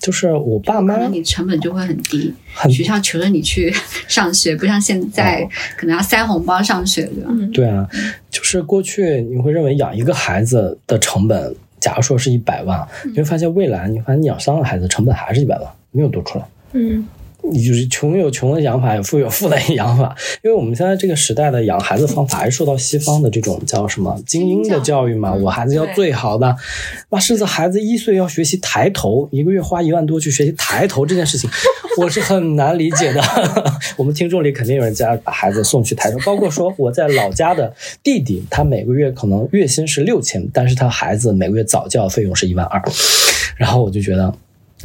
就是我爸妈你成本就会很低，很学校求着你去上学，不像现在可能要塞红包上学，对吧？嗯对啊，就是过去你会认为养一个孩子的成本，假如说是一百万，你会发现未来你发现你养三个孩子成本还是一百万，没有多出来。嗯你就是穷有穷的养法，有富有富的养法。因为我们现在这个时代的养孩子方法还是受到西方的这种叫什么精英的教育嘛，嗯我孩子要最好的。哇，甚至孩子一岁要学习抬头，一个月花一万多去学习抬头这件事情，我是很难理解的。我们听众里肯定有人家把孩子送去抬头，包括说我在老家的弟弟，他每个月可能月薪是六千，但是他孩子每个月早教费用是一万二，然后我就觉得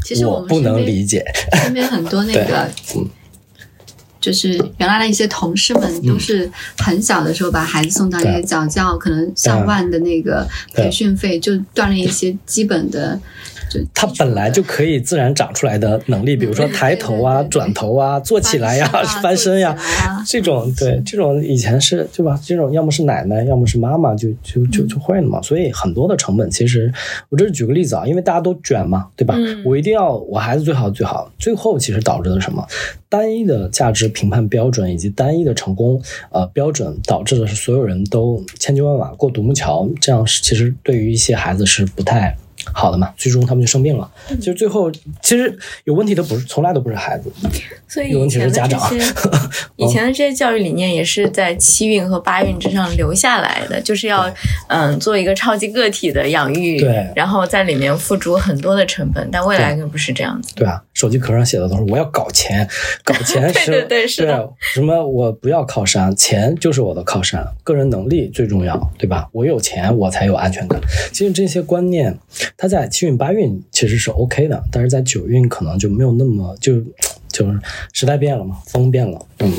其实我我不能理解。身边很多那 对个，就是原来的一些同事们，都是很小的时候把孩子送到一些嗯对早教，可能上万的那个培训费，就锻炼一些基本的，就他本来就可以自然长出来的能力，比如说抬头啊、转头啊、坐起来呀、翻身呀、这种对这种以前是对吧？这种要么是奶奶，要么是妈妈就就就就会了嘛。所以很多的成本其实，我这是举个例子啊，因为大家都卷嘛，对吧？嗯我一定要我孩子最好最好，最后其实导致了什么？单一的价值评判标准以及单一的成功呃标准，导致的是所有人都千军万马过独木桥，这样是其实对于一些孩子是不太。好的嘛，最终他们就生病了。嗯其实最后，其实有问题的不是，从来都不是孩子，所以有问题是家长，以前的这些教育理念也是在七运和八运之上留下来的，就是要嗯做一个超级个体的养育，对然后在里面付出很多的成本，但未来可不是这样子。对啊，手机壳上写的都是我要搞钱，搞钱 是对对对是的什么我不要靠山，钱就是我的靠山，个人能力最重要，对吧？我有钱我才有安全感。其实这些观念，它在七运八运其实是 OK 的，但是在九运可能就没有那么就就是时代变了嘛，风变了，嗯，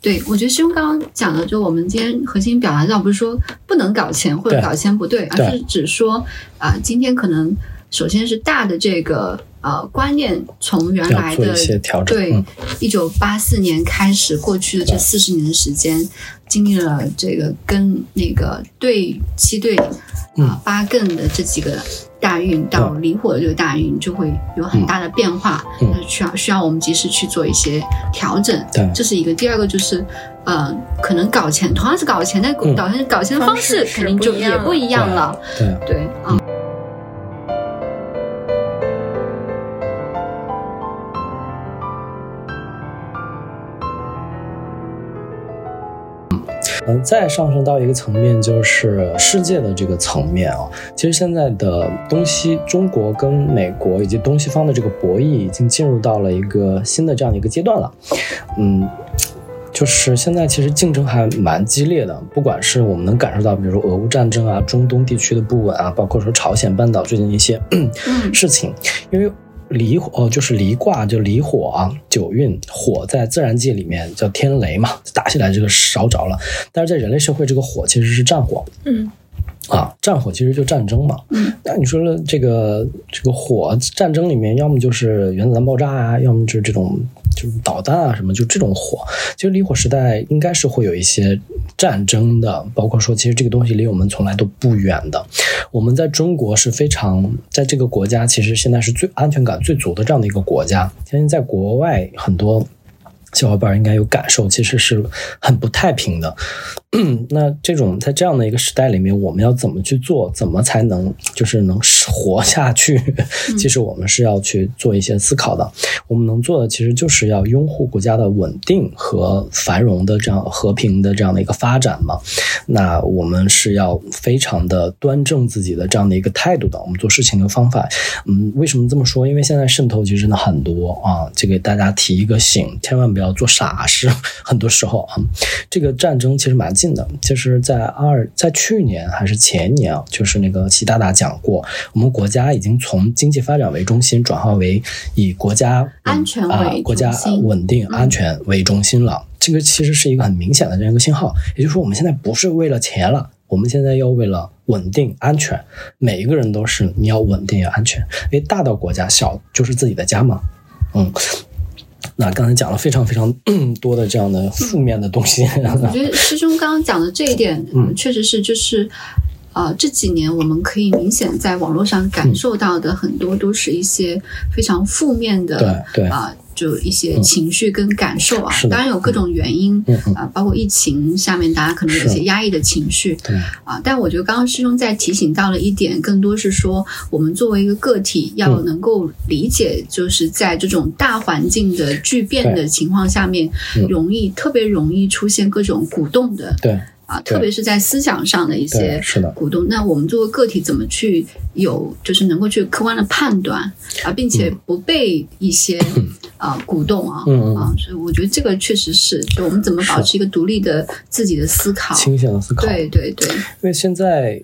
对，我觉得师兄刚刚讲的，就我们今天核心表达上，不是说不能搞钱或者搞钱不对，而是只说啊、今天可能首先是大的这个呃观念从原来的一些调整，对嗯，一九八四年开始，过去的这四十年的时间，经历了这个跟那个对七对啊、嗯八艮的这几个大运到离火的这个大运，就会有很大的变化，嗯那需要需要我们及时去做一些调整。对这是一个。第二个就是，呃，可能搞钱同样是搞钱，但嗯搞钱搞钱的方式方式肯定就也不一样了。对。对，啊。嗯，再上升到一个层面，就是世界的这个层面啊。其实现在的东西，中国跟美国以及东西方的这个博弈，已经进入到了一个新的这样的一个阶段了。嗯，就是现在其实竞争还蛮激烈的，不管是我们能感受到，比如说俄乌战争啊、中东地区的不稳啊，包括说朝鲜半岛最近一些嗯事情，因为离火哦，就是离卦就离火啊，九运火在自然界里面叫天雷嘛，打下来这个烧着了，但是在人类社会，这个火其实是战火。嗯。啊，战火其实就战争嘛。嗯，那你说了这个这个火战争里面，要么就是原子弹爆炸啊，要么就是这种就是导弹啊什么，就这种火。其实离火时代应该是会有一些战争的，包括说其实这个东西离我们从来都不远的。我们在中国是非常在这个国家，其实现在是最安全感最足的这样的一个国家。相信在国外很多。小伙伴应该有感受，其实是很不太平的。那这种在这样的一个时代里面，我们要怎么去做？怎么才能就是能活下去？其实我们是要去做一些思考的。我们能做的其实就是要拥护国家的稳定和繁荣的这样和平的这样的一个发展嘛。那我们是要非常的端正自己的这样的一个态度的。我们做事情的方法，嗯，为什么这么说？因为现在渗透其实真的很多啊，这给大家提一个醒，千万不要做傻事。很多时候啊，这个战争其实蛮近的，就是在二在去年还是前年啊，就是那个习大大讲过，我们国家已经从经济发展为中心转化为以国家安全为啊、国家稳定、安全为中心了。这个其实是一个很明显的这样一个信号，也就是说，我们现在不是为了钱了，我们现在要为了稳定、安全。每一个人都是你要稳定、要安全，因为大到国家，小就是自己的家嘛。嗯，那刚才讲了非常非常多的这样的负面的东西，我觉得师兄刚刚讲的这一点，嗯。确实是就是，呃，这几年我们可以明显在网络上感受到的很多都是一些非常负面的，对对。啊、就一些情绪跟感受啊，当然有各种原因，啊、包括疫情下面大家可能有一些压抑的情绪，对。啊，但我觉得刚刚师兄在提醒到了一点，更多是说我们作为一个个体，要嗯。能够理解，就是在这种大环境的巨变的情况下面，嗯。容易特别容易出现各种鼓动的对啊，特别是在思想上的一些，是的，鼓动。那我们作为个体怎么去有，就是能够去客观的判断啊，并且不被一些 啊鼓动啊啊，所以我觉得这个确实是，就我们怎么保持一个独立的自己的思考。清醒的思考。对对对，因为现在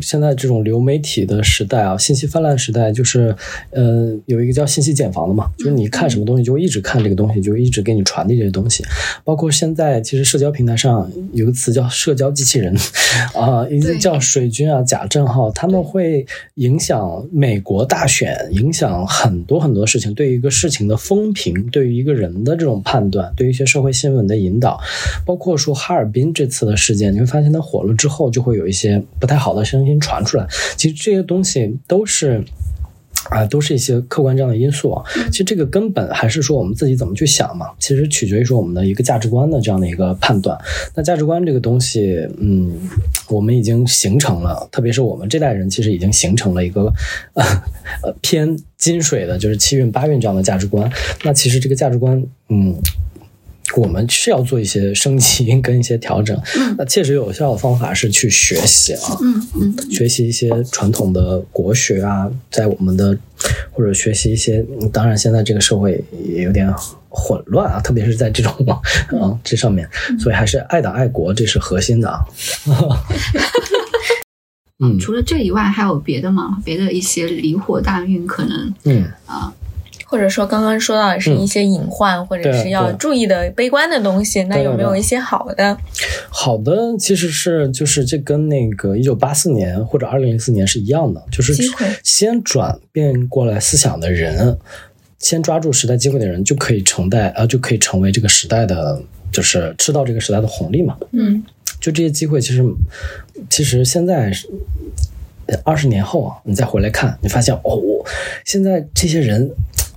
现在这种流媒体的时代啊，信息泛滥时代，就是呃有一个叫信息茧房的嘛，就是你看什么东西就会一直看这个东西，就一直给你传递这些东西。包括现在其实社交平台上有个词叫社交机器人 啊，一个叫水军啊、假账号，他们会影响美国大选，影响很多很多事情，对于一个事情的风评，对于一个人的这种判断，对于一些社会新闻的引导，包括说哈尔滨这次的事件，你会发现它火了之后，就会有一些不太好的声音传出来。其实这些东西都是。啊，都是一些客观这样的因素啊。其实这个根本还是说我们自己怎么去想嘛。其实取决于说我们的一个价值观的这样的一个判断。那价值观这个东西，嗯，我们已经形成了，特别是我们这代人，其实已经形成了一个 呃呃偏金水的，就是七运八运这样的价值观。那其实这个价值观，嗯。我们是要做一些升级跟一些调整，那切实有效的方法是去学习啊，嗯嗯。学习一些传统的国学啊，在我们的或者学习一些，嗯当然现在这个社会也有点混乱啊，特别是在这种啊这上面，所以还是爱党爱国，这是核心的啊。嗯。除了这以外，还有别的吗？别的一些离火大运可能嗯，或者说刚刚说到的是一些隐患，或者是要注意的悲观的东西，那有没有一些好的？好的，其实是就是这跟那个一九八四年或者二零零四年是一样的，就是先转变过来思想的人，先抓住时代机会的人，就可以承代呃就可以成为这个时代的，就是吃到这个时代的红利嘛。嗯就这些机会，其实其实现在二十年后啊，你再回来看，你发现哦，现在这些人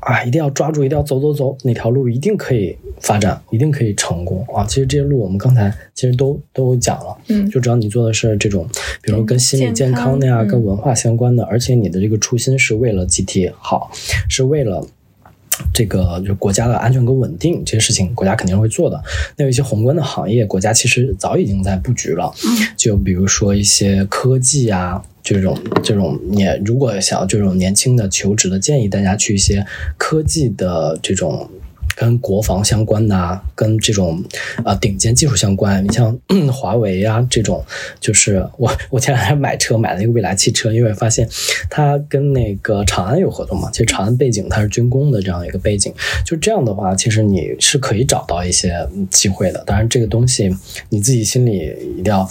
啊，一定要抓住，一定要走走走，哪条路一定可以发展，一定可以成功啊！其实这些路我们刚才其实都都讲了，嗯就只要你做的是这种，比如跟心理健康的呀，跟文化相关的，而且你的这个初心是为了集体好，是为了。这个就是国家的安全跟稳定这些事情，国家肯定会做的。那有一些宏观的行业，国家其实早已经在布局了。就比如说一些科技啊，这种这种年，如果想要这种年轻的求职的，建议大家去一些科技的这种。跟国防相关的啊，跟这种呃顶尖技术相关，你像、嗯华为啊这种，就是我我前两天买车买了一个蔚来汽车，因为发现它跟那个长安有合同嘛，其实长安背景它是军工的这样一个背景，就这样的话，其实你是可以找到一些机会的。当然，这个东西你自己心里一定要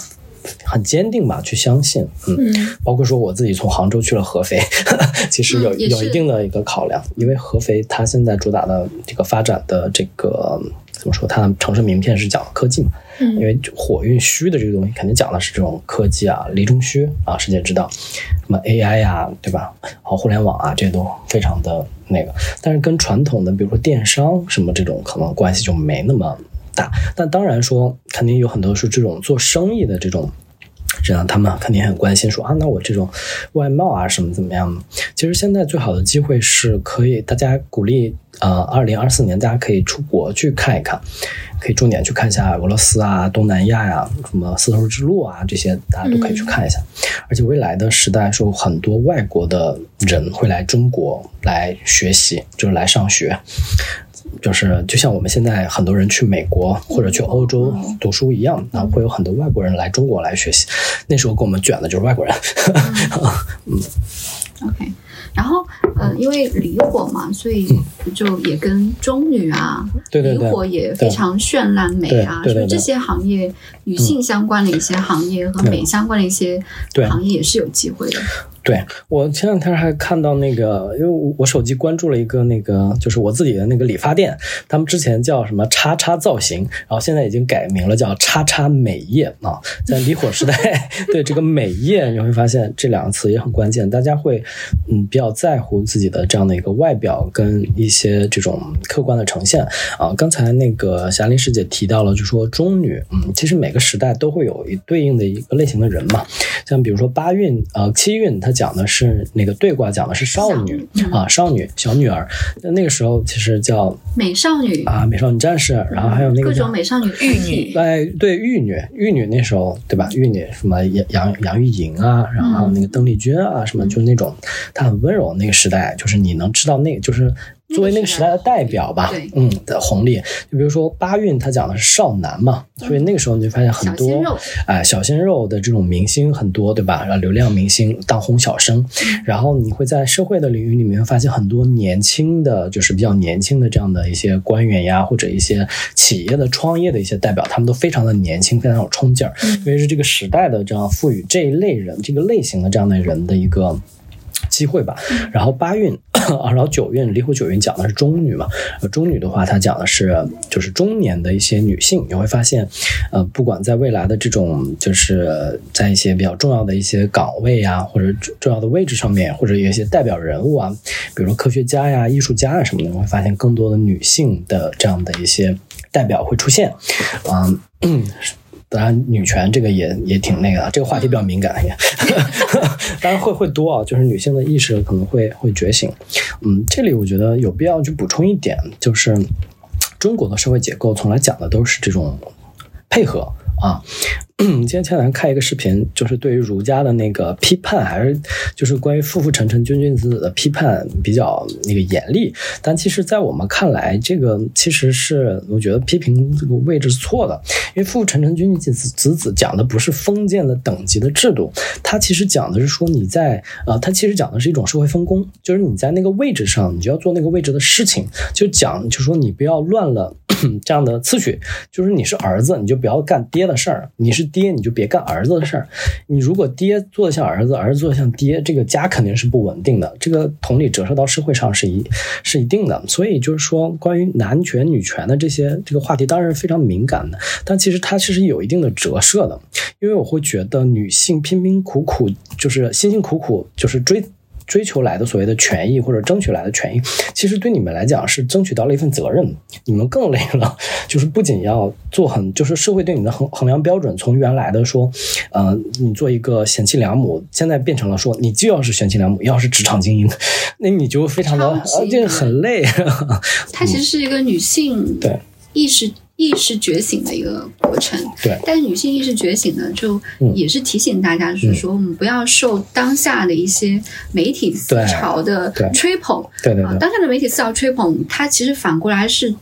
很坚定吧，去相信。嗯，嗯。包括说我自己从杭州去了合肥，其实有、嗯有一定的一个考量，因为合肥它现在主打的这个发展的这个怎么说，它的城市名片是讲科技嘛，嗯。因嗯为火运虚的这个东西，肯定讲的是这种科技啊，离中虚啊，世界之道，什么 AI 呀、对吧？好，互联网啊，这些都非常的那个，但是跟传统的，比如说电商什么这种，可能关系就没那么大。但当然说，肯定有很多是这种做生意的这种。这样，他们肯定很关心说啊，那我这种外贸啊什么怎么样呢？其实现在最好的机会是可以大家鼓励呃，二零二四年大家可以出国去看一看，可以重点去看一下俄罗斯啊、东南亚呀、什么丝绸之路啊这些，大家都可以去看一下。而且未来的时代，说很多外国的人会来中国来学习，就是来上学。就是就像我们现在很多人去美国或者去欧洲读书一样，那会有很多外国人来中国来学习。那时候给我们卷的就是外国人。嗯。OK，然后呃，因为离火嘛，所以就也跟中女啊，嗯对对对离火也非常绚烂美啊，对对对对所以这些行业，女性相关的一些行业和美相关的一些行业也是有机会的。对我前两天还看到那个，因为我我手机关注了一个那个，就是我自己的那个理发店，他们之前叫什么叉叉造型，然后现在已经改名了，叫叉叉美业啊。在离火时代，对这个美业，你会发现这两个词也很关键，大家会嗯比较在乎自己的这样的一个外表跟一些这种客观的呈现啊。刚才那个霞林师姐提到了，就说中女，嗯，其实每个时代都会有一对应的一个类型的人嘛，像比如说八运呃七运，它讲的是那个对卦，讲的是少女啊，少女小女儿。那那个时候其实叫美少女啊，美少女战士，然后还有那个各种美少女玉女，哎，对玉女，玉女那时候对吧？玉女什么杨杨杨钰莹啊，然后那个邓丽君啊，什么就是那种她很温柔那个时代，就是你能知道那，就是。作为那个时代的代表吧，嗯的红利，就比如说八运，它讲的是少男嘛，所以那个时候你就发现很多，哎，小鲜肉的这种明星很多，对吧？然后流量明星当红小生，然后你会在社会的领域里面发现很多年轻的，就是比较年轻的这样的一些官员呀，或者一些企业的创业的一些代表，他们都非常的年轻，非常有冲劲儿，因为是这个时代的这样赋予这一类人这个类型的这样的人的一个。机会吧，然后八运啊，然后九运离火九运讲的是中女嘛，中女的话，它讲的是就是中年的一些女性，你会发现，呃，不管在未来的这种就是在一些比较重要的一些岗位呀，或者重要的位置上面，或者有一些代表人物啊，比如说科学家呀、艺术家啊什么的，你会发现更多的女性的这样的一些代表会出现，嗯。当然，女权这个也也挺那个，这个话题比较敏感也。当然会会多啊，就是女性的意识可能会会觉醒。嗯，这里我觉得有必要去补充一点，就是中国的社会结构从来讲的都是这种配合啊。今天前两天看一个视频，就是对于儒家的那个批判，还是就是关于父父臣臣君君子子的批判比较那个严厉。但其实，在我们看来，这个其实是我觉得批评这个位置是错的，因为父父臣臣君君子子子讲的不是封建的等级的制度，它其实讲的是说你在呃，它其实讲的是一种社会分工，就是你在那个位置上，你就要做那个位置的事情，就讲就说你不要乱了 这样的次序，就是你是儿子，你就不要干爹的事儿，你是。爹，你就别干儿子的事儿。你如果爹做的像儿子，儿子做的像爹，这个家肯定是不稳定的。这个同理折射到社会上是一是一定的。所以就是说，关于男权女权的这些这个话题，当然是非常敏感的。但其实它其实有一定的折射的，因为我会觉得女性拼拼苦苦，就是辛辛苦苦，就是追。追求来的所谓的权益或者争取来的权益，其实对你们来讲是争取到了一份责任，你们更累了。就是不仅要做很，就是社会对你的衡衡量标准，从原来的说，呃，你做一个贤妻良母，现在变成了说，你既要是贤妻良母，要是职场精英，那你就非常的，呃，这个很累。它其实是一个女性对意识。意识觉醒的一个过程，对。但是女性意识觉醒呢，就也是提醒大家，就是说我们不要受当下的一些媒体思潮的吹捧，对对对。当下的媒体思潮吹捧，它其实反过来是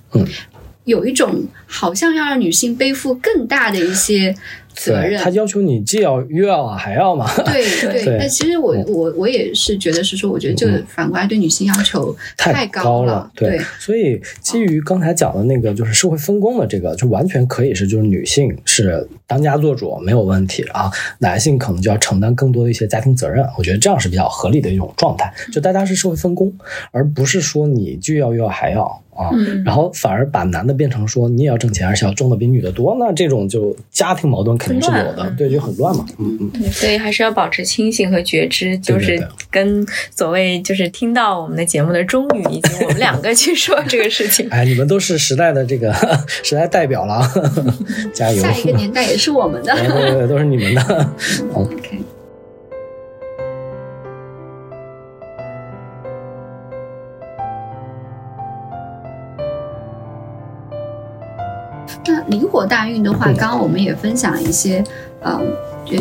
有一种好像要让女性背负更大的一些。责任，他要求你既要又要还要嘛？对 对。但其实我我我也是觉得是说，我觉得这个反过来对女性要求太高了。对，所以基于刚才讲的那个，就是社会分工的这个，就完全可以是就是女性是当家做主没有问题啊，男性可能就要承担更多的一些家庭责任。我觉得这样是比较合理的一种状态，就大家是社会分工，而不是说你既要又要还要。啊，然后反而把男的变成说你也要挣钱，而且要挣的比女的多，那这种就家庭矛盾肯定是有的，对，就很乱嘛。嗯嗯，所以还是要保持清醒和觉知，就是跟所谓就是听到我们的节目的中女以及我们两个去说这个事情。哎，你们都是时代的这个 时代代表了，加油！下一个年代也是我们的，对对对，都是你们的。OK。那离火大运的话，刚刚我们也分享了一些，呃，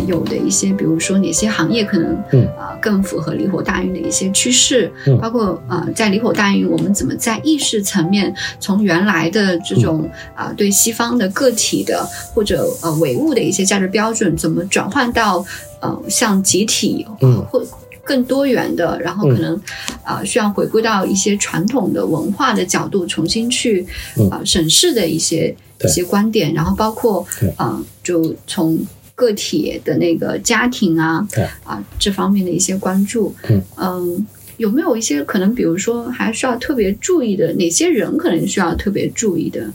有的一些，比如说哪些行业可能，啊，更符合离火大运的一些趋势，包括呃，在离火大运，我们怎么在意识层面，从原来的这种啊，对西方的个体的或者呃唯物的一些价值标准，怎么转换到呃像集体，嗯，或更多元的，然后可能啊需要回归到一些传统的文化的角度，重新去啊审视的一些。一些观点，然后包括啊，就从个体的那个家庭啊对啊这方面的一些关注。嗯嗯有没有一些可能，比如说还需要特别注意的？哪些人可能需要特别注意的？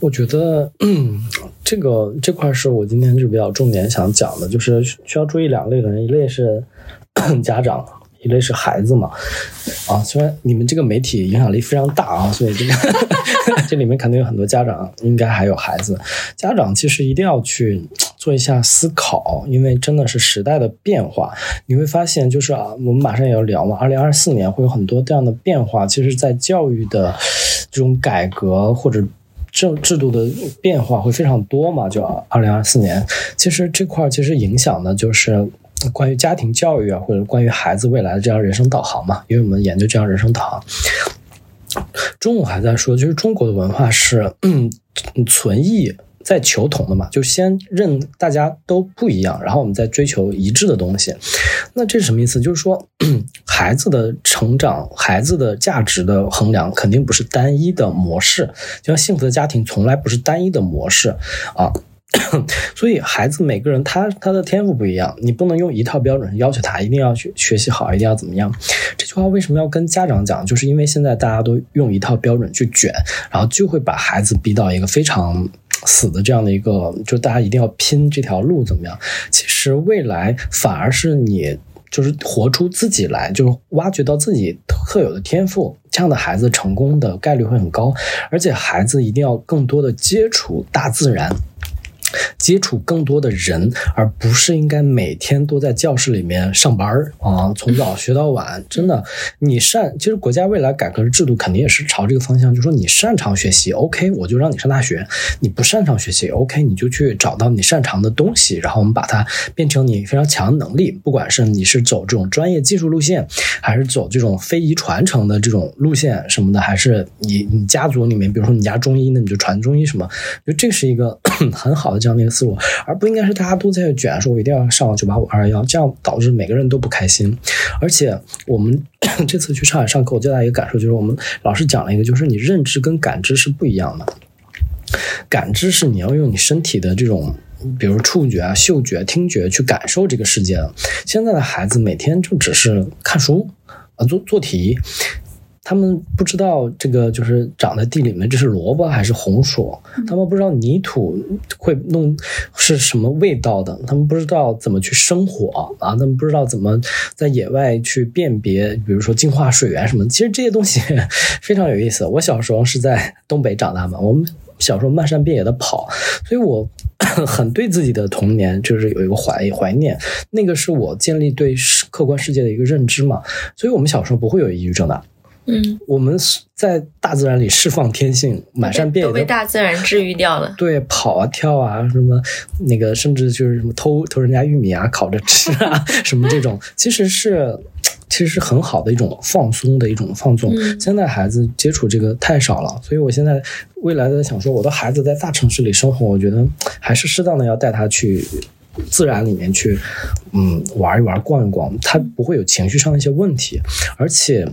我觉得，嗯，这个这块是我今天就比较重点想讲的，就是需要注意两类的人，一类是家长，一类是孩子嘛。啊，虽然你们这个媒体影响力非常大啊，所以这个这里面肯定有很多家长，应该还有孩子。家长其实一定要去做一下思考，因为真的是时代的变化，你会发现，就是啊，我们马上也要聊嘛，二零二四年会有很多这样的变化。其实，在教育的这种改革或者制制度的变化会非常多嘛，就二零二四年，其实这块其实影响的就是关于家庭教育啊，或者关于孩子未来的这样人生导航嘛，因为我们研究这样人生导航。中午还在说，就是中国的文化是嗯存异在求同的嘛，就先认大家都不一样，然后我们再追求一致的东西。那这是什么意思？就是说，孩子的成长、孩子的价值的衡量，肯定不是单一的模式。就像幸福的家庭，从来不是单一的模式啊。所以，孩子每个人他他的天赋不一样，你不能用一套标准要求他一定要去学习好，一定要怎么样。这句话为什么要跟家长讲？就是因为现在大家都用一套标准去卷，然后就会把孩子逼到一个非常死的这样的一个，就大家一定要拼这条路怎么样？其实未来反而是你。就是活出自己来，就是挖掘到自己特有的天赋，这样的孩子成功的概率会很高。而且孩子一定要更多的接触大自然，接触更多的人，而不是应该每天都在教室里面上班啊，从早学到晚。真的，你擅，其实国家未来改革的制度肯定也是朝这个方向，就说你擅长学习，OK，我就让你上大学；你不擅长学习，OK，你就去找到你擅长的东西，然后我们把它变成你非常强的能力。不管是你是走这种专业技术路线，还是走这种非遗传承的这种路线什么的，还是你你家族里面，比如说你家中医，那你就传中医什么，就这是一个 很好的这样的一个思路，而不应该是大家都在卷，说我一定要上九八五二幺幺，这样导致每个人都不开心。而且我们 这次去上海上课，我最大一个感受就是，我们老师讲了一个，就是你认知跟感知是不一样的。感知是你要用你身体的这种，比如触觉啊、嗅觉、听觉去感受这个世界。现在的孩子每天就只是看书啊、做做题。他们不知道这个就是长在地里面，这是萝卜还是红薯？他们不知道泥土会弄是什么味道的，他们不知道怎么去生火啊，他们不知道怎么在野外去辨别，比如说净化水源什么。其实这些东西非常有意思。我小时候是在东北长大嘛，我们小时候漫山遍野的跑，所以我很对自己的童年就是有一个怀怀念。那个是我建立对客观世界的一个认知嘛，所以我们小时候不会有抑郁症的。嗯，我们在大自然里释放天性，满山遍野都被大自然治愈掉了。对，跑啊跳啊，什么那个，甚至就是什么偷偷人家玉米啊，烤着吃啊，什么这种，其实是其实是很好的一种放松的一种放纵。嗯现在孩子接触这个太少了，所以我现在未来的想说，我的孩子在大城市里生活，我觉得还是适当的要带他去。自然里面去，嗯，玩一玩，逛一逛，他不会有情绪上的一些问题，而且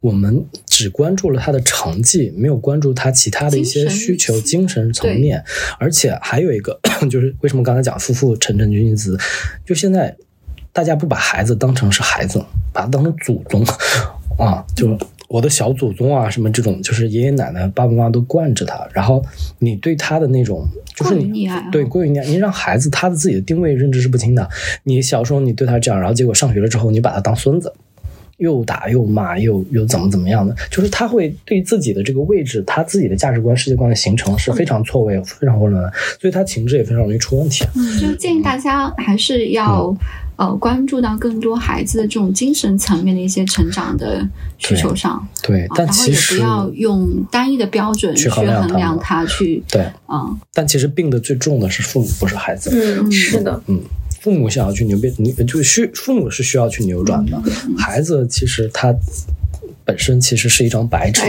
我们只关注了他的成绩，没有关注他其他的一些需求、精神层面。而且还有一个，就是为什么刚才讲夫妇沉沉君子，就现在大家不把孩子当成是孩子，把他当成祖宗 啊，就我的小祖宗啊，什么这种，就是爷爷奶奶、爸爸妈妈都惯着他，然后你对他的那种，就是你对过于溺爱，你让孩子他的自己的定位认知是不清的。你小时候你对他这样，然后结果上学了之后，你把他当孙子。又打又骂又又怎么怎么样的，就是他会对自己的这个位置，他自己的价值观、世界观的形成是非常错位、非常混乱的，所以他情志也非常容易出问题。嗯，就建议大家还是要、呃关注到更多孩子的这种精神层面的一些成长的需求上，对，但啊然后也不要用单一的标准去去衡量他量他去对，嗯但其实病的最重的是父母，不是孩子。嗯，是的，嗯，父母想要去扭变，你就是需父母是需要去扭转的，孩子其实他本身其实是一张白纸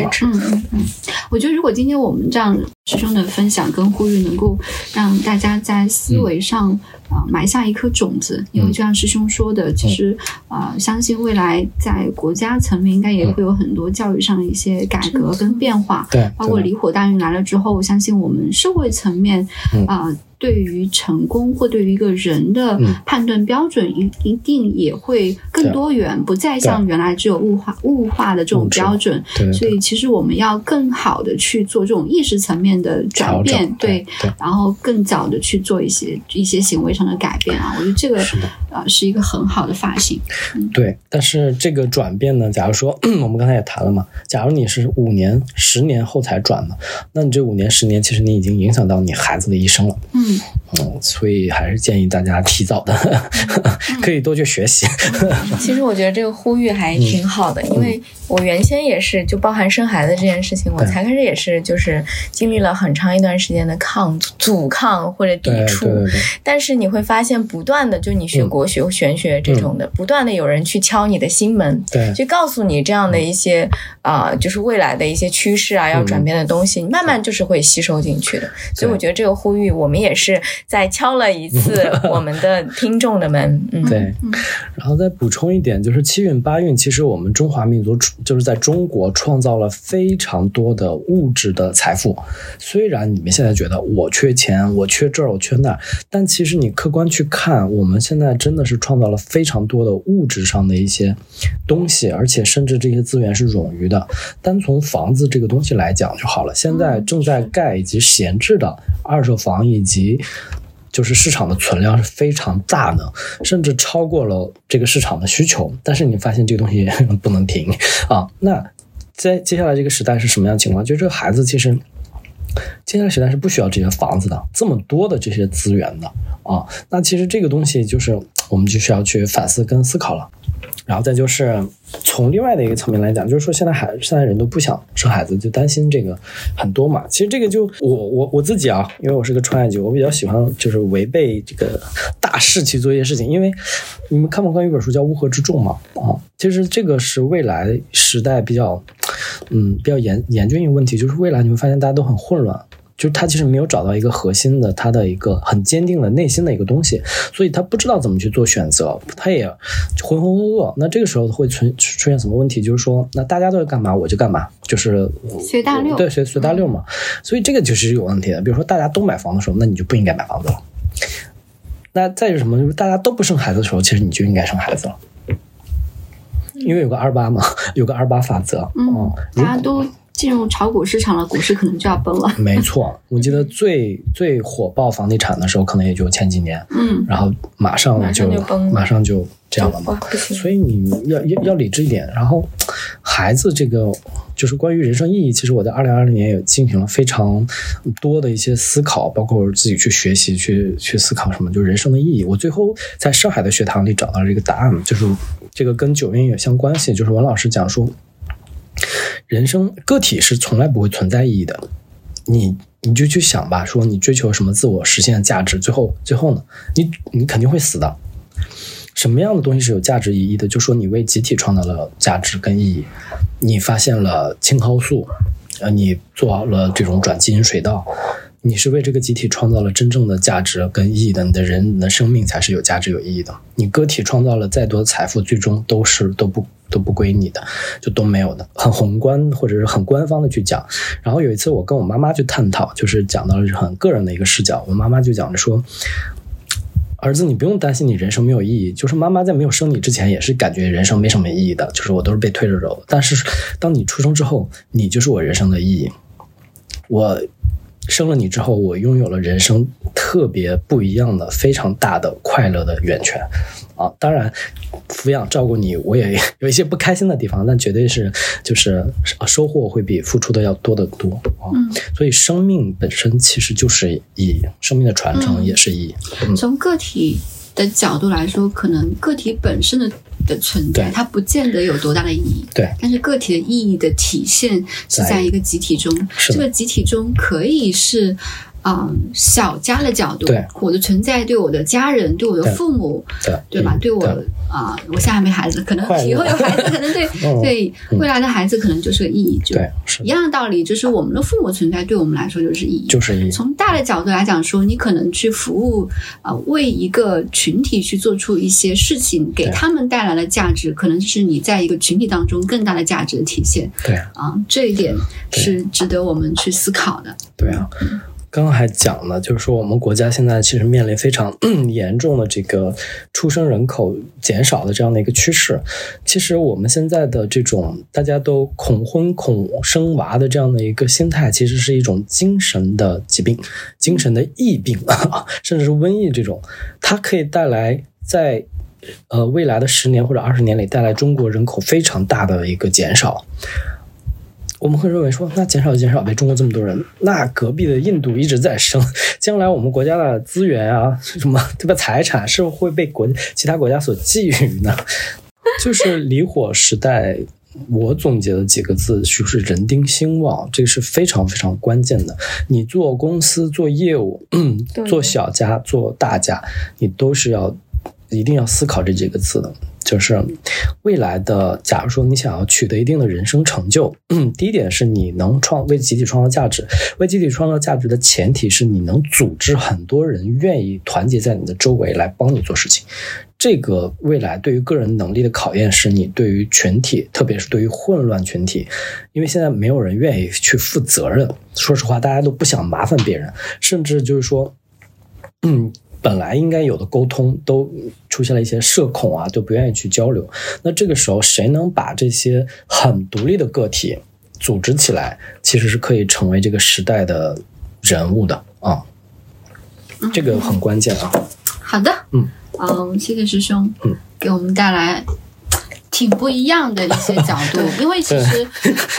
我觉得如果今天我们这样师兄的分享跟呼吁，能够让大家在思维上啊、呃埋下一颗种子。因为就像师兄说的，其实啊、呃相信未来在国家层面应该也会有很多教育上的一些改革跟变化。对，对包括离火大运来了之后，我相信我们社会层面嗯啊、对于成功或对于一个人的嗯判断标准一一定也会更多元，不再像原来只有物化物化的这种标准。对对所以其实我们要更好的去做这种意识层面的转变整，对对然后更早的去做一些一些行为上的改变啊，我觉得这个呃是一个很好的发型。对，但是这个转变呢，假如说 我们刚才也谈了嘛，假如你是五年、十年后才转的，那你这五年、十年，其实你已经影响到你孩子的一生了。嗯，嗯，所以还是建议大家提早的，可以多去学习。其实我觉得这个呼吁还挺好的，嗯因为我原先也是，就包含生孩子这件事情，我才开始也是，就是经历了很长一段时间的抗阻抗或者抵触。对对对，但是你会发现，不断的就你学嗯国学、玄学这种的，不断的有人去敲你的心门，对去告诉你这样的一些啊、就是未来的一些趋势啊，要转变的东西，你慢慢就是会吸收进去的。所以我觉得这个呼吁，我们也是在敲了一次 我们的听众的门。嗯，对，然后再补充一点，就是七运八运，其实我们中华民族就是在中国创造了非常多的物质的财富。虽然你们现在觉得我缺钱，我缺这儿，我缺那儿，但其实你客观去看，我们现在真的是创造了非常多的物质上的一些东西，而且甚至这些资源是冗余的。单从房子这个东西来讲就好了，现在正在盖以及闲置的二手房以及。就是市场的存量是非常大的，甚至超过了这个市场的需求。但是你发现这个东西 不能停啊。那在接下来这个时代是什么样的情况？就这个孩子其实接下来时代是不需要这些房子的，这么多的这些资源的啊。那其实这个东西就是我们就需要去反思跟思考了。然后再就是从另外的一个层面来讲，就是说现在孩现在人都不想生孩子，就担心这个很多嘛。其实这个就我我我自己啊，因为我是个创业者，我比较喜欢就是违背这个大势去做一些事情。因为你们看没看一本书叫《乌合之众》嘛？啊，其实这个是未来时代比较嗯比较严严峻一个问题，就是未来你会发现大家都很混乱。就是他其实没有找到一个核心的，他的一个很坚定的内心的一个东西，所以他不知道怎么去做选择，他也浑浑噩噩。那这个时候会存出现什么问题？就是说，那大家都在干嘛，我就干嘛，就是随大溜对，随随大溜嘛。所以这个就是有问题的。比如说大家都买房的时候，那你就不应该买房子了。那再是什么？就是大家都不生孩子的时候，其实你就应该生孩子了。因为有个二八嘛，有个二八法则，嗯大家都进入炒股市场了，股市可能就要崩了。没错，我记得最最火爆房地产的时候，可能也就前几年，嗯，然后马上马上就就崩马上就这样了嘛。不行，所以你要要要理智一点。然后，孩子这个就是关于人生意义，其实我在二零二零年也进行了非常多的一些思考，包括自己去学习、去去思考什么，就是人生的意义。我最后在上海的学堂里找到了一个答案，就是这个跟九运有相关系，就是文老师讲说，人生个体是从来不会存在意义的。你你就去想吧，说你追求什么自我实现的价值，最后最后呢，你你肯定会死的。什么样的东西是有价值意义的？就说你为集体创造了价值跟意义，你发现了青蒿素，呃，你做好了这种转基因水稻，你是为这个集体创造了真正的价值跟意义的，你的人你的生命才是有价值有意义的。你个体创造了再多的财富，最终都是都不都不归你的，就都没有的。很宏观或者是很官方的去讲。然后有一次我跟我妈妈去探讨，就是讲到了很个人的一个视角，我妈妈就讲着说。儿子，你不用担心你人生没有意义。就是妈妈在没有生你之前，也是感觉人生没什么意义的，就是我都是被推着走。但是当你出生之后，你就是我人生的意义。我生了你之后，我拥有了人生特别不一样的、非常大的快乐的源泉啊！当然，抚养照顾你，我也 有一些不开心的地方，但绝对是就是收获会比付出的要多得多啊！嗯所以生命本身其实就是意义，生命的传承也是意义。嗯从个体的角度来说，可能个体本身的的存在，它不见得有多大的意义。对，但是个体的意义的体现是在一个集体中，这个集体中可以是啊、小家的角度对，我的存在对我的家人、对我的父母，对。对。吧？对我对。啊、我现在还没孩子，可能以后有孩子，可能对 嗯对未来的孩子可能就是个意义，就一样的道理，就是我们的父母存在对我们来说就是意义，就是一从大的角度来讲说，你可能去服务，呃，为一个群体去做出一些事情，给他们带来的价值，可能是你在一个群体当中更大的价值的体现。对。啊，这一点是值得我们去思考的。对啊，刚刚还讲了，就是说我们国家现在其实面临非常严重的这个出生人口减少的这样的一个趋势。其实我们现在的这种大家都恐婚恐生娃的这样的一个心态，其实是一种精神的疾病、精神的疫病，甚至是瘟疫这种，它可以带来在。呃，未来的十年或者二十年里，带来中国人口非常大的一个减少。我们会认为说，那减少就减少呗，中国这么多人，那隔壁的印度一直在生，将来我们国家的资源啊，什么对吧，财产是会被国其他国家所觊觎呢？就是离火时代，我总结的几个字就是人丁兴旺，这个是非常非常关键的。你做公司、做业务、做小家、做大家，你都是要一定要思考这几个字的。就是未来的，假如说你想要取得一定的人生成就，第一点是你能创为集体创造价值，为集体创造价值的前提是你能组织很多人愿意团结在你的周围来帮你做事情。这个未来对于个人能力的考验，是你对于群体，特别是对于混乱群体，因为现在没有人愿意去负责任。说实话，大家都不想麻烦别人，甚至就是说，嗯。本来应该有的沟通都出现了一些社恐啊，都不愿意去交流。那这个时候，谁能把这些很独立的个体组织起来，其实是可以成为这个时代的人物的啊。这个很关键啊。好的，嗯，嗯，谢谢师兄，嗯，给我们带来。挺不一样的一些角度，因为其实，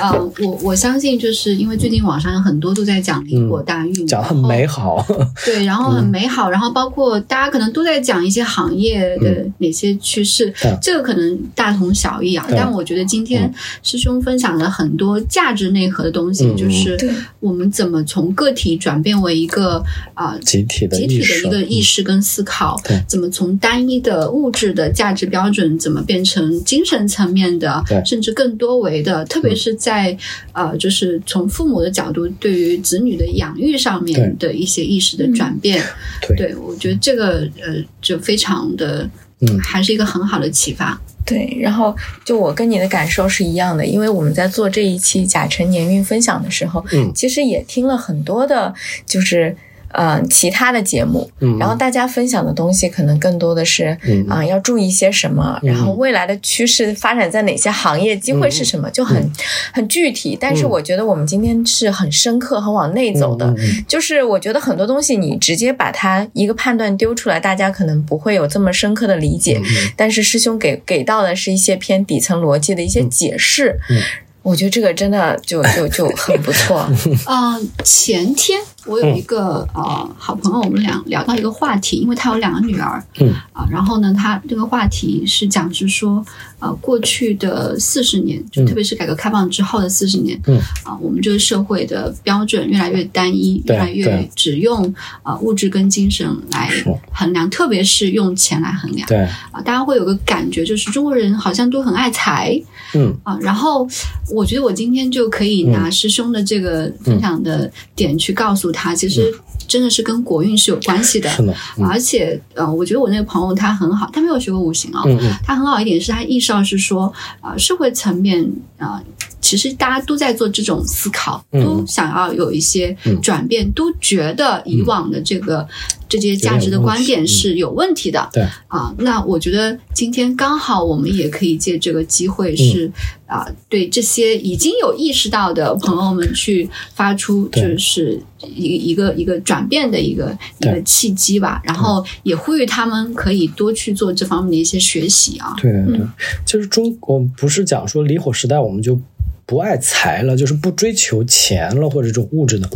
呃，我我相信，就是因为最近网上有很多都在讲离火大运，讲很美好，对，然后很美好，然后包括大家可能都在讲一些行业的哪些趋势，对。这个可能大同小异啊。对。但我觉得今天师兄分享了很多价值内核的东西，嗯就是我们怎么从个体转变为一个啊、集体的集体的，一个意嗯识跟思考，对。怎么从单一的物质的价值标准，怎么变成精神层面的，甚至更多维的，特别是在、呃，就是从父母的角度，对于子女的养育上面的一些意识的转变，对。对我觉得这个呃，就非常的，嗯。还是一个很好的启发。对，然后就我跟你的感受是一样的，因为我们在做这一期甲辰年运分享的时候，嗯。其实也听了很多的，就是呃其他的节目，嗯，然后大家分享的东西可能更多的是嗯。啊、要注意些什么，嗯然后未来的趋势发展在哪些行业，机会是什么，就很很具体。但是嗯。我觉得我们今天是很深刻、很往内走的，嗯嗯嗯。就是我觉得很多东西你直接把它一个判断丢出来，大家可能不会有这么深刻的理解。嗯但是师兄给给到的是一些偏底层逻辑的一些解释，嗯。我觉得这个真的就就就很不错。啊、前天我有一个、呃好朋友，我们俩聊到一个话题，因为他有两个女儿，嗯。啊、然后呢，他这个话题是讲是说，呃，过去的四十年，就嗯。特别是改革开放之后的四十年，嗯。啊、我们这个社会的标准越来越单一，越来越只用呃物质跟精神来衡量，特别是用钱来衡量。对，啊，大家会有个感觉，就是中国人好像都很爱财嗯。啊。然后我觉得我今天就可以拿师兄的这个分享的点去告诉他，其实真的是跟国运是有关系的。是的，嗯。而且呃，我觉得我那个朋友他很好，他没有学过五行啊、嗯嗯。他很好一点是他意识到是说，啊，社会层面啊、其实大家都在做这种思考，嗯。都想要有一些嗯转变，都觉得以往的这个、这些价值的观点是有问题的。对。啊，那我觉得今天刚好我们也可以借这个机会是、啊，对这些已经有意识到的朋友们去发出就是一一个一个转变的一个一个契机吧，然后也呼吁他们可以多去做这方面的一些学习啊。对对对，就是中国不是讲说离火时代我们就不爱财了，就是不追求钱了或者这种物质的，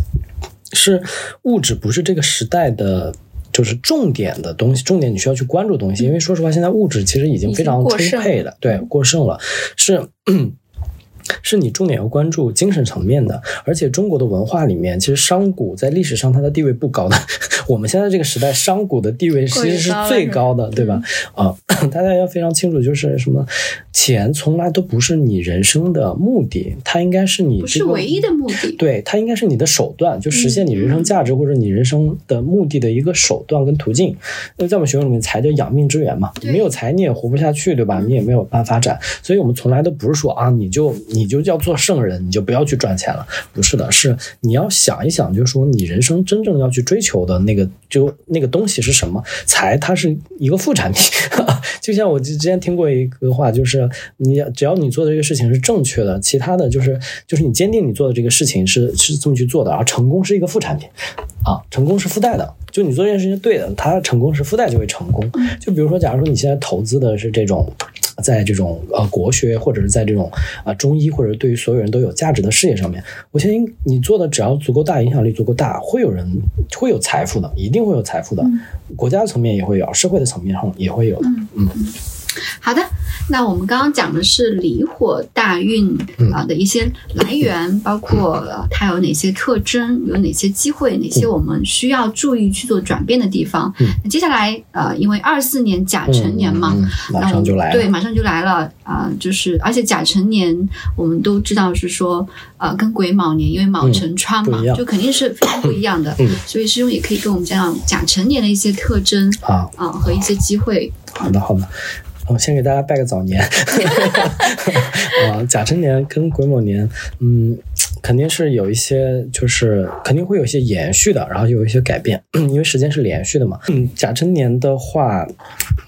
是物质不是这个时代的。就是重点的东西，重点你需要去关注的东西，因为说实话，现在物质其实已经非常充沛了，对，过剩了，是是你重点要关注精神层面的。而且中国的文化里面，其实商贾在历史上它的地位不高的。我们现在这个时代，商贾的地位其实是最高的，对吧？啊，大家要非常清楚，就是什么，钱从来都不是你人生的目的，它应该是你不是唯一的目的。对，它应该是你的手段，就实现你人生价值或者你人生的目的的一个手段跟途径。那在我们学校里面，财叫养命之源嘛，没有财你也活不下去，对吧？你也没有办法发展。所以我们从来都不是说啊，你就你你就叫做圣人，你就不要去赚钱了，不是的，是你要想一想，就是说你人生真正要去追求的那个。就那个东西是什么？财它是一个副产品，就像我之前听过一个话，就是你只要你做的这个事情是正确的，其他的就是就是你坚定你做的这个事情是是这么去做的，而成功是一个副产品啊，成功是附带的。就你做这件事情对的，它成功是附带就会成功。就比如说，假如说你现在投资的是这种。在这种呃国学或者是在这种啊中医或者对于所有人都有价值的事业上面，我相信你做的只要足够大，影响力足够大，会有人会有财富的，一定会有财富的，国家层面也会有，社会的层面上也会有的。嗯，好的。那我们刚刚讲的是离火大运啊的一些来源，包括它有哪些特征，有哪些机会，哪些我们需要注意去做转变的地方。那接下来呃，因为二四年甲辰年嘛，马上就来了，对，马上就来了啊，就是而且甲辰年我们都知道是说呃，跟癸卯年，因为卯辰穿嘛，就肯定是非常不一样的。所以师兄也可以跟我们讲讲甲辰年的一些特征啊啊和一些机会。好的，好的。我先给大家拜个早年，啊，甲辰年跟癸卯年，嗯，肯定是有一些，就是肯定会有一些延续的，然后有一些改变，因为时间是连续的嘛。嗯，甲辰年的话，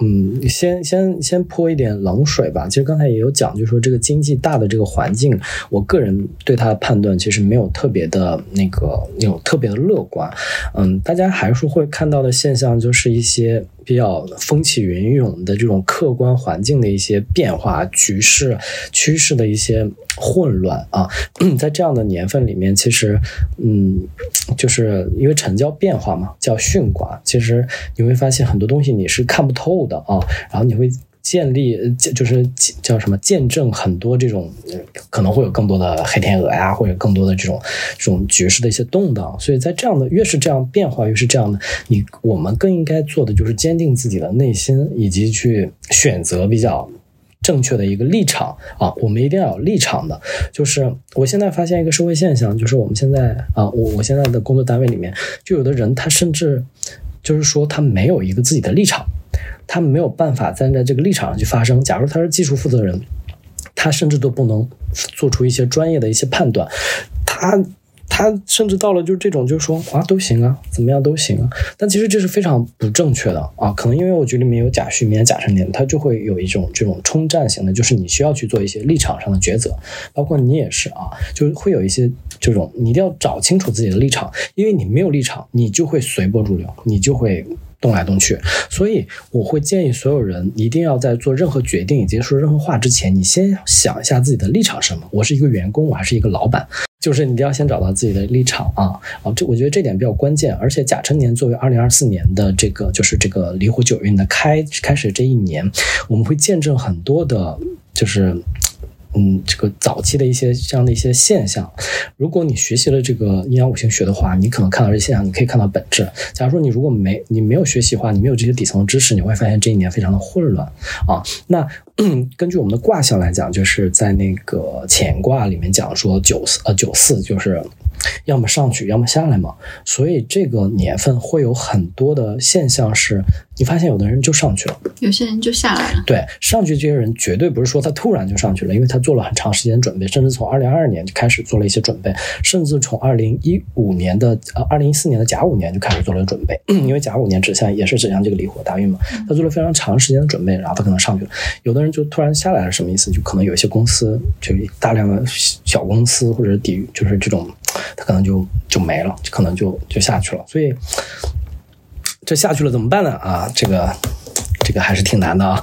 嗯，先先先泼一点冷水吧。其实刚才也有讲，就是说这个经济大的这个环境，我个人对它的判断其实没有特别的那个有特别的乐观。嗯，大家还是会看到的现象就是一些。比较风起云涌的这种客观环境的一些变化、局势趋势的一些混乱啊，在这样的年份里面，其实，嗯，就是因为成交变化嘛，叫巽卦，其实你会发现很多东西你是看不透的啊，然后你会。建立就是叫什么见证很多这种可能会有更多的黑天鹅呀，或者更多的这种这种局势的一些动荡，所以在这样的越是这样变化，越是这样的，你我们更应该做的就是坚定自己的内心，以及去选择比较正确的一个立场啊。我们一定要有立场的。就是我现在发现一个社会现象，就是我们现在啊，我我现在的工作单位里面，就有的人他甚至就是说他没有一个自己的立场。他没有办法站在这个立场上去发声。假如他是技术负责人，他甚至都不能做出一些专业的一些判断。他他甚至到了就是这种，就是说啊都行啊，怎么样都行啊。但其实这是非常不正确的啊。可能因为我局里面有甲戌年、甲辰年，他就会有一种这种冲战型的，就是你需要去做一些立场上的抉择。包括你也是啊，就是会有一些这种，你一定要找清楚自己的立场，因为你没有立场，你就会随波逐流，你就会。动来动去，所以我会建议所有人一定要在做任何决定以及说任何话之前，你先想一下自己的立场是什么。我是一个员工，我还是一个老板，就是你一定要先找到自己的立场啊啊！这我觉得这点比较关键。而且甲辰年作为二零二四年的这个就是这个离火九运的开开始这一年，我们会见证很多的，就是。嗯，这个早期的一些这样的一些现象，如果你学习了这个阴阳五行学的话，你可能看到这现象，你可以看到本质。假如说你如果没你没有学习的话，你没有这些底层的知识，你会发现这一年非常的混乱啊。那 根据我们的卦象来讲，就是在那个乾卦里面讲说九四呃九四就是。要么上去，要么下来嘛。所以这个年份会有很多的现象，是你发现有的人就上去了，有些人就下来了。对，上去这些人绝对不是说他突然就上去了，因为他做了很长时间准备，甚至从二零二二年就开始做了一些准备，甚至从二零一五年的呃二零一四年的甲午年就开始做了准备，因为甲午年指向也是指向这个离火大运嘛，他做了非常长时间的准备，然后他可能上去了。有的人就突然下来了，什么意思？就可能有一些公司就大量的小公司或者底就是这种。它可能就就没了，就可能就就下去了。所以这下去了怎么办呢？啊，这个这个还是挺难的啊。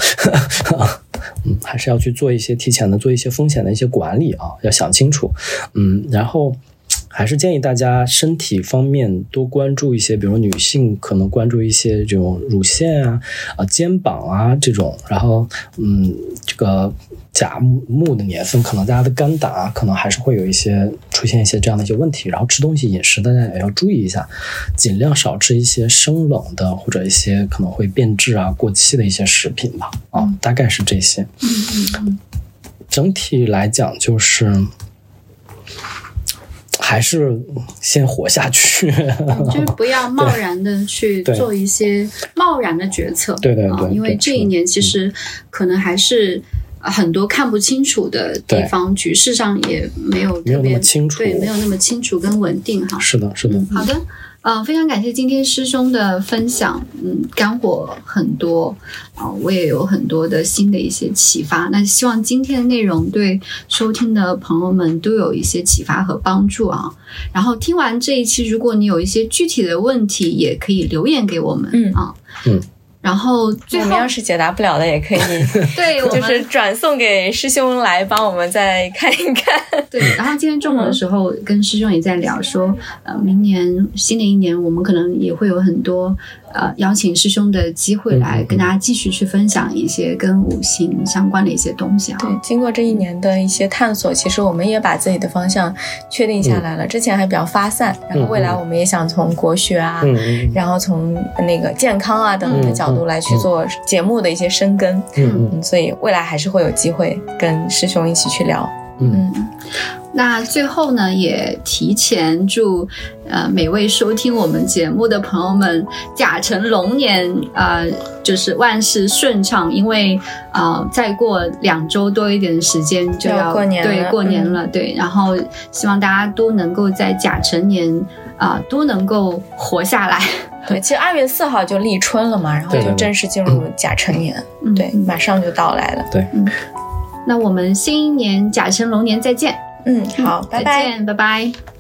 嗯，还是要去做一些提前的做一些风险的一些管理啊，要想清楚。嗯，然后。还是建议大家身体方面多关注一些，比如女性可能关注一些这种乳腺啊、啊肩膀啊这种，然后嗯，这个甲木的年份，可能大家的肝胆啊，可能还是会有一些出现一些这样的一些问题。然后吃东西饮食大家也要注意一下，尽量少吃一些生冷的或者一些可能会变质啊、过期的一些食品吧。啊，大概是这些。整体来讲就是。还是先活下去，嗯，就是不要贸然的去做一些贸然的决策。对对啊对对因为这一年其实可能还是呃很多看不清楚的地方，局势上也没有没有那特别么清楚。对，没有那么清楚跟稳定哈。是的，是的，好的，呃，非常感谢今天师兄的分享，嗯，干货很多啊、我也有很多的新的一些启发。那希望今天的内容对收听的朋友们都有一些启发和帮助啊。然后听完这一期，如果你有一些具体的问题，也可以留言给我们，嗯啊，嗯。然后最后我们要是解答不了的，也可以 对就是转送给师兄来帮我们再看一看。对，然后今天中午的时候跟师兄也在聊说，呃，明年新的一年我们可能也会有很多呃邀请师兄的机会来跟大家继续去分享一些跟五行相关的一些东西啊。对，经过这一年的一些探索，其实我们也把自己的方向确定下来了。之前还比较发散，然后未来我们也想从国学啊，然后从那个健康啊等等的角度来去做节目的一些深耕。嗯嗯，所以未来还是会有机会跟师兄一起去聊。嗯嗯，那最后呢，也提前祝呃每位收听我们节目的朋友们甲辰龙年呃就是万事顺畅，因为呃再过两周多一点的时间就要要过年了。对过年嗯。了，对，然后希望大家都能够在甲辰年啊、都能够活下来，对，其实二月四号就立春了嘛，然后对对对就正式进入甲辰年，嗯。对，马上就到来了。那我们新一年甲辰龙年再见，嗯，好，拜拜。再见，拜拜。